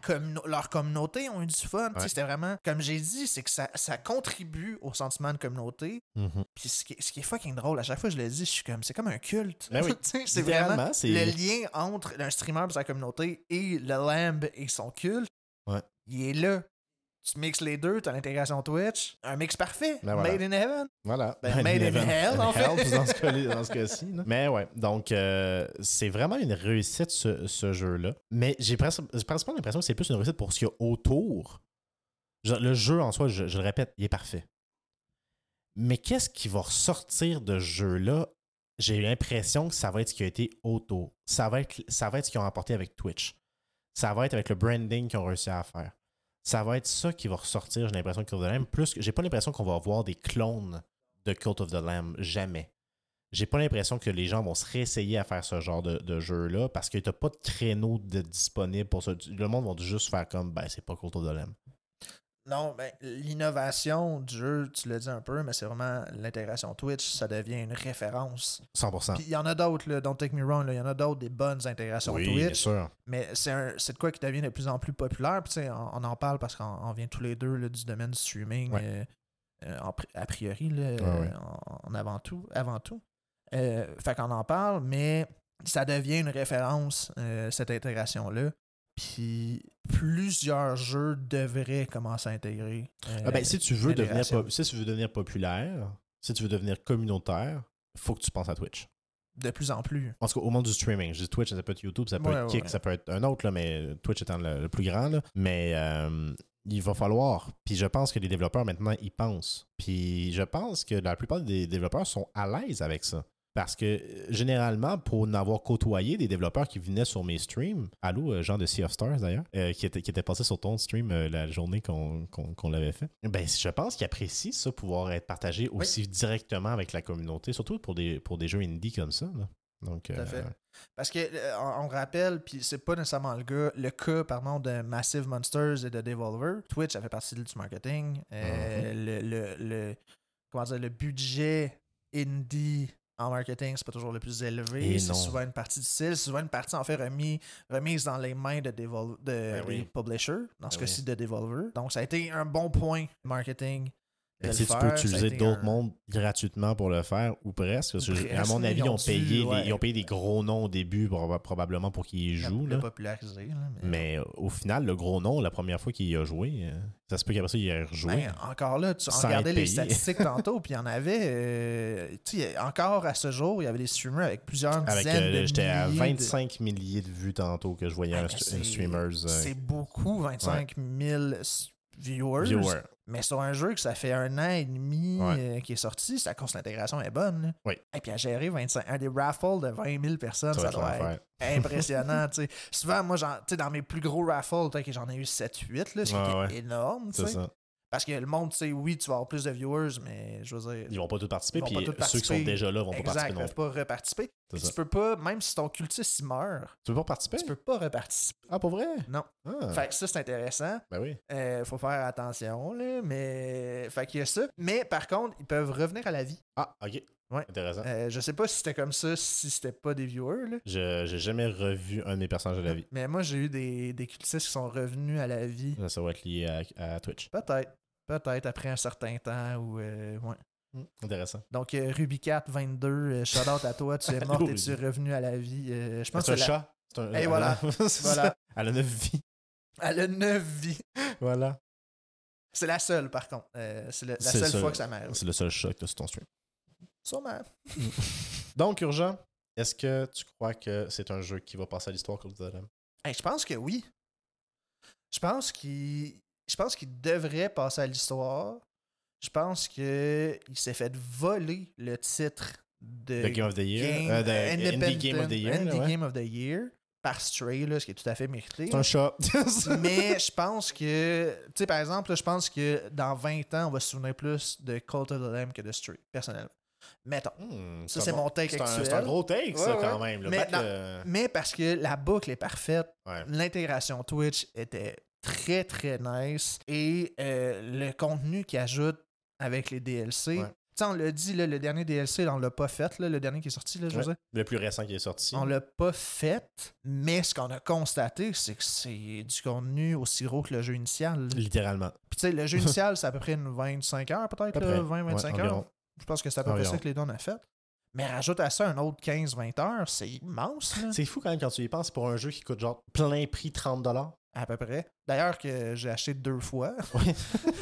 [SPEAKER 1] leur communauté ont eu du fun.
[SPEAKER 2] Ouais.
[SPEAKER 1] C'était vraiment, comme j'ai dit, c'est que ça, ça contribue au sentiment de communauté.
[SPEAKER 2] Mhm.
[SPEAKER 1] Puis ce qui, est- ce qui est fucking drôle, à chaque fois que je le dis, je suis comme, c'est comme un culte.
[SPEAKER 2] Ben oui.
[SPEAKER 1] C'est vraiment le lien entre un streamer et sa communauté et le Lamb et son culte.
[SPEAKER 2] Ouais.
[SPEAKER 1] Il est là. Tu mixes les deux, t'as l'intégration Twitch. Un mix parfait.
[SPEAKER 2] Ben voilà.
[SPEAKER 1] Made in heaven.
[SPEAKER 2] Voilà.
[SPEAKER 1] Ben, made in hell, en fait.
[SPEAKER 2] dans ce cas- dans ce cas-ci. là. Mais ouais, donc euh, c'est vraiment une réussite ce, ce jeu-là. Mais j'ai pas l'impression que c'est plus une réussite pour ce qu'il y a autour. Le jeu en soi, je, je le répète, il est parfait. Mais qu'est-ce qui va ressortir de ce jeu-là? J'ai l'impression que ça va être ce qui a été autour. Ça va être, ça va être ce qu'ils ont apporté avec Twitch. Ça va être avec le branding qu'ils ont réussi à faire. Ça va être ça qui va ressortir, j'ai l'impression, de Cult of the Lamb. Plus que j'ai pas l'impression qu'on va avoir des clones de Cult of the Lamb. Jamais. J'ai pas l'impression que les gens vont se réessayer à faire ce genre de, de jeu-là parce que t'as pas de créneau de disponible pour ça. Le monde va juste faire comme ben c'est pas Cult of the Lamb.
[SPEAKER 1] Non, ben, l'innovation du jeu, tu l'as dit un peu, mais c'est vraiment l'intégration Twitch, ça devient une référence.
[SPEAKER 2] 100%.
[SPEAKER 1] Puis il y en a d'autres, don't take me wrong, il y en a d'autres des bonnes intégrations
[SPEAKER 2] oui, bien
[SPEAKER 1] Twitch.
[SPEAKER 2] sûr.
[SPEAKER 1] Mais c'est de quoi qui devient de plus en plus populaire. Puis, tu sais, on, on en parle parce qu'on on vient tous les deux là, du domaine du streaming,
[SPEAKER 2] Ouais.
[SPEAKER 1] euh, euh, en a priori, là,
[SPEAKER 2] Ouais,
[SPEAKER 1] euh,
[SPEAKER 2] ouais.
[SPEAKER 1] en, en avant tout. Avant tout. Euh, fait qu'on en parle, mais ça devient une référence, cette intégration-là. Puis plusieurs jeux devraient commencer à intégrer. euh,
[SPEAKER 2] Ah ben, si tu veux devenir si tu veux devenir populaire, si tu veux devenir communautaire, faut que tu penses à Twitch.
[SPEAKER 1] De plus en plus.
[SPEAKER 2] En tout cas, au monde du streaming. Je dis Twitch, ça peut être YouTube, ça peut
[SPEAKER 1] Ouais,
[SPEAKER 2] être Kick,
[SPEAKER 1] ouais.
[SPEAKER 2] ça peut être un autre, là, mais Twitch étant le, le plus grand. là. Mais euh, il va falloir. Puis je pense que les développeurs maintenant y pensent. Puis je pense que la plupart des développeurs sont à l'aise avec ça. Parce que euh, généralement, pour n'avoir côtoyé des développeurs qui venaient sur mes streams, allô, euh, Jean de Sea of Stars d'ailleurs, euh, qui, était, qui était passé sur ton stream euh, la journée qu'on qu'on- qu'on l'avait fait, ben je pense qu'ils apprécient ça, pouvoir être partagé aussi directement avec la communauté, surtout pour des, pour des jeux indie comme ça. là. Donc,
[SPEAKER 1] Tout à
[SPEAKER 2] euh,
[SPEAKER 1] fait. Parce que euh, on, on rappelle, puis c'est pas nécessairement le gars, le cas pardon, de Massive Monsters et de Devolver. Twitch a fait partie du marketing. Euh,
[SPEAKER 2] Mhm.
[SPEAKER 1] le, le, le- comment dire, le budget indie en marketing, c'est pas toujours le plus élevé. C'est souvent une partie difficile. C'est souvent une partie, en fait, remis, remise dans les mains de, Devol- de
[SPEAKER 2] Ben oui.
[SPEAKER 1] des publishers, dans ce
[SPEAKER 2] Ben
[SPEAKER 1] cas-ci de Devolver. Donc, ça a été un bon point marketing. De
[SPEAKER 2] si tu
[SPEAKER 1] faire,
[SPEAKER 2] peux utiliser d'autres
[SPEAKER 1] un-
[SPEAKER 2] mondes gratuitement pour le faire, ou presque. Parce que,
[SPEAKER 1] Presque,
[SPEAKER 2] à mon avis,
[SPEAKER 1] ils ont
[SPEAKER 2] payé
[SPEAKER 1] dû,
[SPEAKER 2] des,
[SPEAKER 1] ouais.
[SPEAKER 2] ils ont payé des gros noms au début, proba- probablement pour qu'ils y jouent. Là.
[SPEAKER 1] populariser. là, mais-
[SPEAKER 2] Mais euh, au final, le gros nom, la première fois qu'il y a joué, euh, ça se peut qu'après ça, il ait rejoué.
[SPEAKER 1] Ben, encore là, tu regardais les statistiques tantôt, puis il y en avait. euh, tu sais, encore à ce jour, il y avait des streamers avec plusieurs
[SPEAKER 2] Avec,
[SPEAKER 1] dizaines
[SPEAKER 2] euh,
[SPEAKER 1] de
[SPEAKER 2] J'étais à
[SPEAKER 1] milliers de-
[SPEAKER 2] 25 milliers de vues tantôt que je voyais
[SPEAKER 1] Ah,
[SPEAKER 2] un,
[SPEAKER 1] c'est-
[SPEAKER 2] un streamers euh,
[SPEAKER 1] C'est beaucoup, 25 000 s- viewers.
[SPEAKER 2] viewer.
[SPEAKER 1] Mais sur un jeu que ça fait un an et demi
[SPEAKER 2] Ouais.
[SPEAKER 1] euh, qui est sorti, ça cause l'intégration est bonne. là.
[SPEAKER 2] Oui.
[SPEAKER 1] Et puis à gérer 25, un des raffles de 20 000 personnes,
[SPEAKER 2] Ça
[SPEAKER 1] ça, doit être impressionnant. Souvent, moi, dans mes plus gros raffles, j'en ai eu 7-8, là, ce qui
[SPEAKER 2] Ouais,
[SPEAKER 1] était
[SPEAKER 2] ouais.
[SPEAKER 1] énorme.
[SPEAKER 2] C'est ça.
[SPEAKER 1] Parce que le monde, tu sais, oui, tu vas avoir plus de viewers, mais je veux dire.
[SPEAKER 2] Ils vont pas tous participer, puis ceux qui sont déjà là vont pas participer
[SPEAKER 1] ils peuvent pas reparticiper. Puis tu peux pas, même si ton cultiste il meurt,
[SPEAKER 2] Tu veux pas participer?
[SPEAKER 1] tu peux pas reparticiper.
[SPEAKER 2] Ah, pour vrai?
[SPEAKER 1] Non.
[SPEAKER 2] Ah,
[SPEAKER 1] Fait que ça, c'est intéressant.
[SPEAKER 2] ben oui.
[SPEAKER 1] Euh, faut faire attention, là, mais. Fait qu'il y a ça. Mais par contre, ils peuvent revenir à la vie.
[SPEAKER 2] Ah, ok.
[SPEAKER 1] Ouais.
[SPEAKER 2] Intéressant.
[SPEAKER 1] Euh, je sais pas si c'était comme ça, si c'était pas des viewers, là.
[SPEAKER 2] Je J'ai jamais revu un de mes personnages de la vie.
[SPEAKER 1] Mais moi, j'ai eu des, des cultistes qui sont revenus à la vie.
[SPEAKER 2] Ça va être lié à, à Twitch.
[SPEAKER 1] Peut-être. Peut-être après un certain temps ou. euh, ouais.
[SPEAKER 2] Hmm, Intéressant.
[SPEAKER 1] Donc, euh, Rubycat22, euh, shout out à toi, tu es morte et tu es revenu à la vie. Euh, je pense
[SPEAKER 2] C'est un
[SPEAKER 1] la-
[SPEAKER 2] chat. C'est un-
[SPEAKER 1] Et voilà. Voilà.
[SPEAKER 2] ça. Elle a 9 vies.
[SPEAKER 1] Elle a 9 vies.
[SPEAKER 2] Voilà.
[SPEAKER 1] C'est la seule, par contre. Euh, c'est la seule
[SPEAKER 2] ça.
[SPEAKER 1] fois que ça m'arrive.
[SPEAKER 2] C'est le seul chat que tu as sur ton stream.
[SPEAKER 1] Sûrement.
[SPEAKER 2] Donc, Urgent, est-ce que tu crois que c'est un jeu qui va passer à l'histoire comme ça?
[SPEAKER 1] Hey, je pense que oui. Je pense qu'il. Je pense qu'il devrait passer à l'histoire. Je pense que il s'est fait voler le titre de
[SPEAKER 2] The Game of the Year?
[SPEAKER 1] Game-
[SPEAKER 2] Euh, Indie Game of the Year?
[SPEAKER 1] Indie
[SPEAKER 2] ouais.
[SPEAKER 1] Game of the Year par Stray, là, ce qui est tout à fait mérité.
[SPEAKER 2] C'est un chat.
[SPEAKER 1] Mais je pense que, tu sais, par exemple, là, je pense que dans 20 ans, on va se souvenir plus de Cult of the Lamb que de Stray, personnellement. Mettons.
[SPEAKER 2] Hmm,
[SPEAKER 1] Ça, c'est mon take
[SPEAKER 2] c'est un-
[SPEAKER 1] actuel.
[SPEAKER 2] C'est un gros take, ça,
[SPEAKER 1] Ouais,
[SPEAKER 2] quand même. là.
[SPEAKER 1] Mais dans-
[SPEAKER 2] le-
[SPEAKER 1] Mais parce que la boucle est parfaite,
[SPEAKER 2] Ouais.
[SPEAKER 1] l'intégration Twitch était très très nice et euh, le contenu qu'il ajoute avec les DLC.
[SPEAKER 2] Ouais.
[SPEAKER 1] Tu sais, on l'a dit, là, le dernier DLC, là, on l'a pas fait, là, le dernier qui est sorti, là, dire.
[SPEAKER 2] Le plus récent qui est sorti.
[SPEAKER 1] On l'a pas fait, mais ce qu'on a constaté, c'est que c'est du contenu aussi gros que le jeu initial.
[SPEAKER 2] Littéralement.
[SPEAKER 1] Puis tu sais, le jeu initial, c'est à peu près une 25 heures, peut-être,
[SPEAKER 2] À peu
[SPEAKER 1] là,
[SPEAKER 2] près.
[SPEAKER 1] 20-25
[SPEAKER 2] Ouais,
[SPEAKER 1] heures. Je pense que c'est à peu près ça que les on a fait. Mais rajoute à ça un autre 15-20 heures, c'est immense.
[SPEAKER 2] C'est fou quand même quand tu y penses pour un jeu qui coûte genre plein prix 30$.
[SPEAKER 1] À peu près. D'ailleurs, que j'ai acheté deux fois.
[SPEAKER 2] Oui.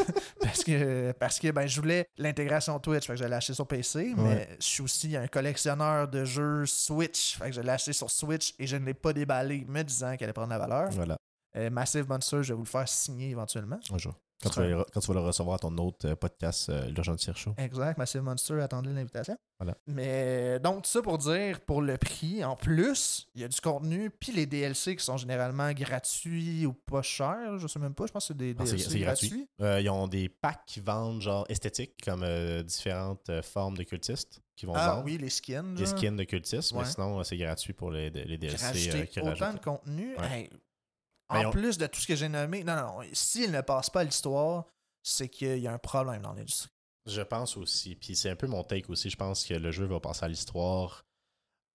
[SPEAKER 1] parce que, parce que ben, je voulais l'intégration Twitch, fait que je l'ai acheté sur PC, mais je suis aussi un collectionneur de jeux Switch, fait que je l'ai acheté sur Switch et je ne l'ai pas déballé, me disant qu'elle allait prendre la valeur.
[SPEAKER 2] Voilà.
[SPEAKER 1] Euh, Massive Monster, je vais vous le faire signer éventuellement.
[SPEAKER 2] Un jour. Quand tu, vas, le- quand tu vas le recevoir à ton autre euh, podcast, euh, L'Urgent Tire Show.
[SPEAKER 1] Exact, Massive Monster, attendez l'invitation.
[SPEAKER 2] Voilà.
[SPEAKER 1] Mais donc, tout ça pour dire, pour le prix, en plus, il y a du contenu, puis les DLC qui sont généralement gratuits ou pas chers, je sais même pas, je pense que c'est des
[SPEAKER 2] Ah, c'est-
[SPEAKER 1] DLC
[SPEAKER 2] c'est gratuit.
[SPEAKER 1] gratuits.
[SPEAKER 2] Euh, ils ont des packs qui vendent genre esthétiques, comme euh, différentes euh, formes de cultistes qui vont
[SPEAKER 1] Ah
[SPEAKER 2] vendre.
[SPEAKER 1] oui, les skins. Genre.
[SPEAKER 2] skins de cultistes, mais sinon, euh, c'est gratuit pour les, les DLC euh,
[SPEAKER 1] rajouter
[SPEAKER 2] qui
[SPEAKER 1] autant de contenu.
[SPEAKER 2] Ouais.
[SPEAKER 1] hey,
[SPEAKER 2] Mais
[SPEAKER 1] en
[SPEAKER 2] on-
[SPEAKER 1] plus de tout ce que j'ai nommé, non, non, s'il ne passe pas à l'histoire, c'est qu'il y a un problème dans l'industrie.
[SPEAKER 2] Je pense aussi, puis c'est un peu mon take aussi, je pense que le jeu va passer à l'histoire.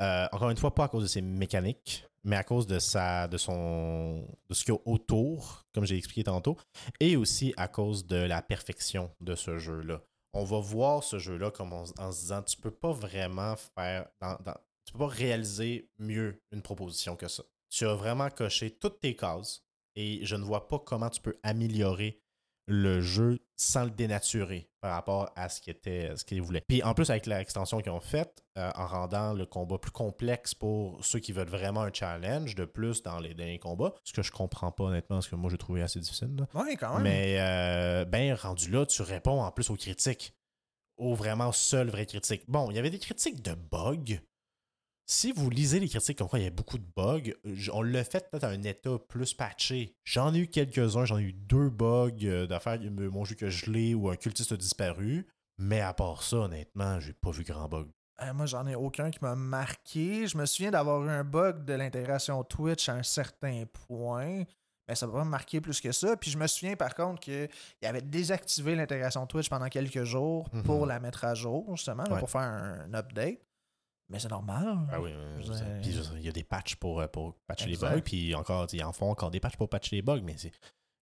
[SPEAKER 2] Euh, encore une fois, pas à cause de ses mécaniques, mais à cause de sa, de son, de ce qu'il y a autour, comme j'ai expliqué tantôt, et aussi à cause de la perfection de ce jeu-là. On va voir ce jeu-là comme on- en se disant, tu peux pas vraiment faire, dans- dans- tu peux pas réaliser mieux une proposition que ça. Tu as vraiment coché toutes tes cases, et je ne vois pas comment tu peux améliorer le jeu sans le dénaturer par rapport à ce qu'il était ce qu'ils voulaient. Puis en plus avec l'extension qu'ils ont faite, euh, en rendant le combat plus complexe pour ceux qui veulent vraiment un challenge de plus dans les derniers combats, ce que je comprends pas honnêtement, parce que moi j'ai trouvé assez difficile. là.
[SPEAKER 1] Oui, quand même.
[SPEAKER 2] Mais euh, ben rendu là, tu réponds en plus aux critiques. Aux vraiment seules vraies critiques. Bon, il y avait des critiques de bugs. Si vous lisez les critiques comme quoi il y a beaucoup de bugs, on l'a fait peut-être à un état plus patché. J'en ai eu quelques-uns, j'en ai eu deux bugs euh, d'affaires, mon jeu que je l'ai ou un cultiste a disparu. Mais à part ça, honnêtement, j'ai pas vu grand bug.
[SPEAKER 1] Euh, moi, j'en ai aucun qui m'a marqué. Je me souviens d'avoir eu un bug de l'intégration Twitch à un certain point. Mais ça m'a pas marqué plus que ça. Puis je me souviens par contre qu'il avait désactivé l'intégration Twitch pendant quelques jours
[SPEAKER 2] Mhm.
[SPEAKER 1] pour la mettre à jour, justement, là,
[SPEAKER 2] Ouais.
[SPEAKER 1] pour faire un update. Mais c'est normal.
[SPEAKER 2] Ah oui, il y a des patchs pour, euh, pour patcher
[SPEAKER 1] Exact.
[SPEAKER 2] les bugs, puis encore, ils en font encore des patchs pour patcher les bugs, mais c'est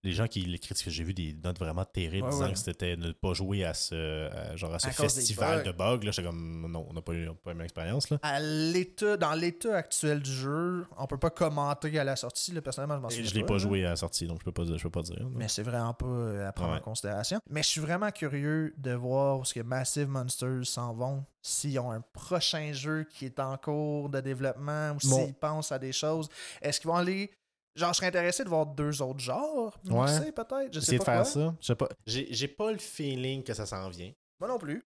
[SPEAKER 2] les gens qui les critiquent, j'ai vu des notes vraiment terribles
[SPEAKER 1] Ouais,
[SPEAKER 2] disant
[SPEAKER 1] ouais.
[SPEAKER 2] que c'était ne pas jouer à ce, à- genre à ce
[SPEAKER 1] À
[SPEAKER 2] festival de bugs. Là, j'étais comme, non, on n'a pas eu la même expérience. Là.
[SPEAKER 1] À l'état, dans l'état actuel du jeu, on peut pas commenter à la sortie. Là, personnellement, je m'en souviens
[SPEAKER 2] je l'ai pas joué à la sortie, donc je peux pas, je peux pas dire.
[SPEAKER 1] Mais c'est vraiment pas euh, à prendre
[SPEAKER 2] Ouais.
[SPEAKER 1] en considération. Mais je suis vraiment curieux de voir où ce que Massive Monsters s'en vont. S'ils ont un prochain jeu qui est en cours de développement ou
[SPEAKER 2] Bon.
[SPEAKER 1] s'ils pensent à des choses. Est-ce qu'ils vont aller. Genre, je serais intéressé de voir deux autres genres.
[SPEAKER 2] Ouais.
[SPEAKER 1] Je sais, peut-être. Je sais
[SPEAKER 2] Essayer de faire
[SPEAKER 1] quoi.
[SPEAKER 2] ça. Je sais pas. J'ai j'ai pas le feeling que ça s'en vient.
[SPEAKER 1] Moi non plus.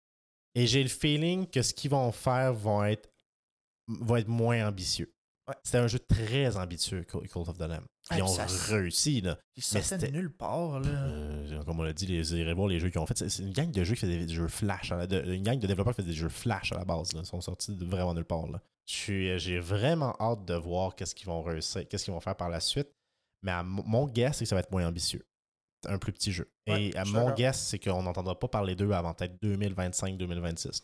[SPEAKER 2] Et j'ai le feeling que ce qu'ils vont faire vont être, va être moins ambitieux.
[SPEAKER 1] Ouais.
[SPEAKER 2] C'était un jeu très ambitieux, Cult of the Lamb.
[SPEAKER 1] Ah,
[SPEAKER 2] Ils ont
[SPEAKER 1] ça
[SPEAKER 2] réussi, là.
[SPEAKER 1] Ils sortaient nulle part. Là.
[SPEAKER 2] Euh, comme on l'a dit, les, irez voir les jeux qu'ils ont fait. C'est- une gang de jeux qui fait des jeux flash. hein, de- une gang de développeurs qui fait des jeux flash à la base. Là. Ils sont sortis de vraiment nulle part. Suis- J'ai vraiment hâte de voir qu'est-ce qu'ils vont réussir, qu'est-ce qu'ils vont faire par la suite. Mais à mon- guess, c'est que ça va être moins ambitieux. Un plus petit jeu.
[SPEAKER 1] Ouais,
[SPEAKER 2] Et à
[SPEAKER 1] je
[SPEAKER 2] mon guess, c'est qu'on n'entendra pas parler d'eux avant peut-être 2025-2026.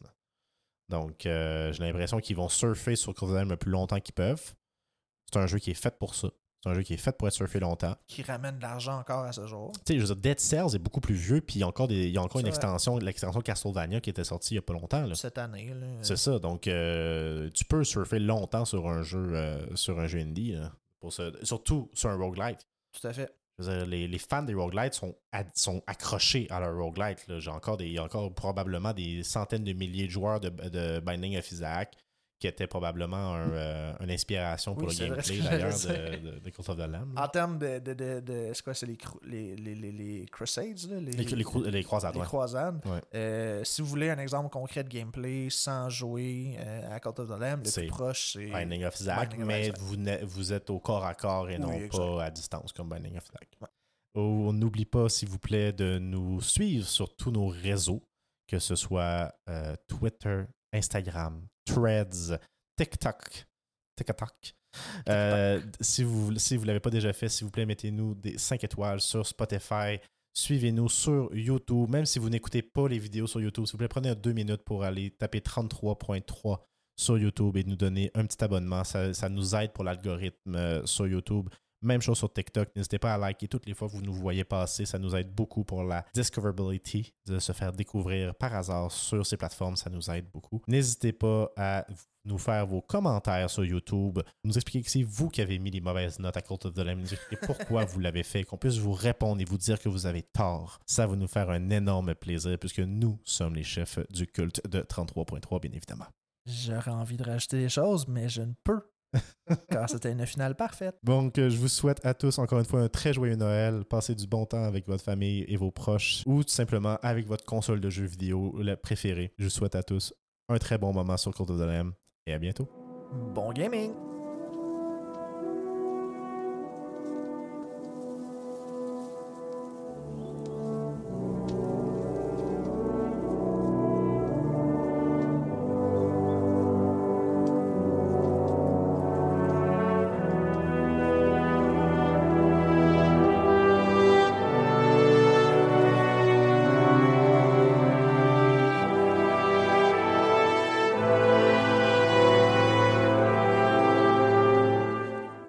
[SPEAKER 2] Donc, euh, j'ai l'impression qu'ils vont surfer sur Duty le plus longtemps qu'ils peuvent. C'est un jeu qui est fait pour ça. C'est un jeu qui est fait pour être surfé longtemps.
[SPEAKER 1] Qui ramène de l'argent encore à ce jour.
[SPEAKER 2] Tu sais, je veux dire, Dead Cells est beaucoup plus vieux, puis il y a encore, des, il y a encore une
[SPEAKER 1] vrai.
[SPEAKER 2] extension, l'extension Castlevania qui était sortie il y a pas longtemps. là.
[SPEAKER 1] Cette année. Là.
[SPEAKER 2] C'est ça, donc euh, tu peux surfer longtemps sur un jeu, euh, sur un jeu indie, là, pour ce- surtout sur un roguelite.
[SPEAKER 1] Tout à fait.
[SPEAKER 2] Les, fans des roguelites sont, sont accrochés à leur roguelite. J'ai encore des, il y a encore probablement des centaines de milliers de joueurs de, de Binding of Isaac qui étaient probablement un, euh, une inspiration pour
[SPEAKER 1] Oui,
[SPEAKER 2] le gameplay d'ailleurs de, de, de Cult of the Lamb.
[SPEAKER 1] En termes de. de, c'est quoi, c'est les, les, les, les, Crusades, là, les,
[SPEAKER 2] les, croisades,
[SPEAKER 1] les
[SPEAKER 2] ouais.
[SPEAKER 1] croisades.
[SPEAKER 2] Ouais.
[SPEAKER 1] Euh, si vous voulez un exemple concret de gameplay sans jouer euh, à Cult of the Lamb, le
[SPEAKER 2] C'est
[SPEAKER 1] plus proche, c'est.
[SPEAKER 2] Binding of Isaac,
[SPEAKER 1] Binding
[SPEAKER 2] mais. Vous, vous êtes au corps à corps et
[SPEAKER 1] Oui,
[SPEAKER 2] non pas à distance comme Binding of Isaac.
[SPEAKER 1] Ouais.
[SPEAKER 2] Oh, N'oublie pas, s'il vous plaît, de nous suivre sur tous nos réseaux, que ce soit Twitter, Instagram, Threads, TikTok, TikTok. Euh, si vous ne si vous l'avez pas déjà fait, s'il vous plaît, mettez-nous des 5 étoiles sur Spotify. Suivez-nous sur YouTube. Même si vous n'écoutez pas les vidéos sur YouTube, s'il vous plaît, prenez deux minutes pour aller taper 33.3 sur YouTube et nous donner un petit abonnement. Ça, nous aide pour l'algorithme euh, sur YouTube. Même chose sur TikTok. N'hésitez pas à liker toutes les fois que vous nous voyez passer. Ça nous aide beaucoup pour la discoverability, de se faire découvrir par hasard sur ces plateformes. Ça nous aide beaucoup. N'hésitez pas à nous faire vos commentaires sur YouTube, nous expliquer que c'est vous qui avez mis les mauvaises notes à Cult of the Lamb, nous expliquer pourquoi vous l'avez fait, qu'on puisse vous répondre et vous dire que vous avez tort. Ça va nous faire un énorme plaisir puisque nous sommes les chefs du culte de 33.3, bien évidemment.
[SPEAKER 1] J'aurais envie de rajouter des choses, mais je ne peux. car c'était une finale parfaite.
[SPEAKER 2] Donc, euh, je vous souhaite à tous encore une fois un très joyeux Noël. Passez du bon temps avec votre famille et vos proches ou tout simplement avec votre console de jeux vidéo la préférée. Je vous souhaite à tous un très bon moment sur the Lamb et à bientôt.
[SPEAKER 1] Bon gaming!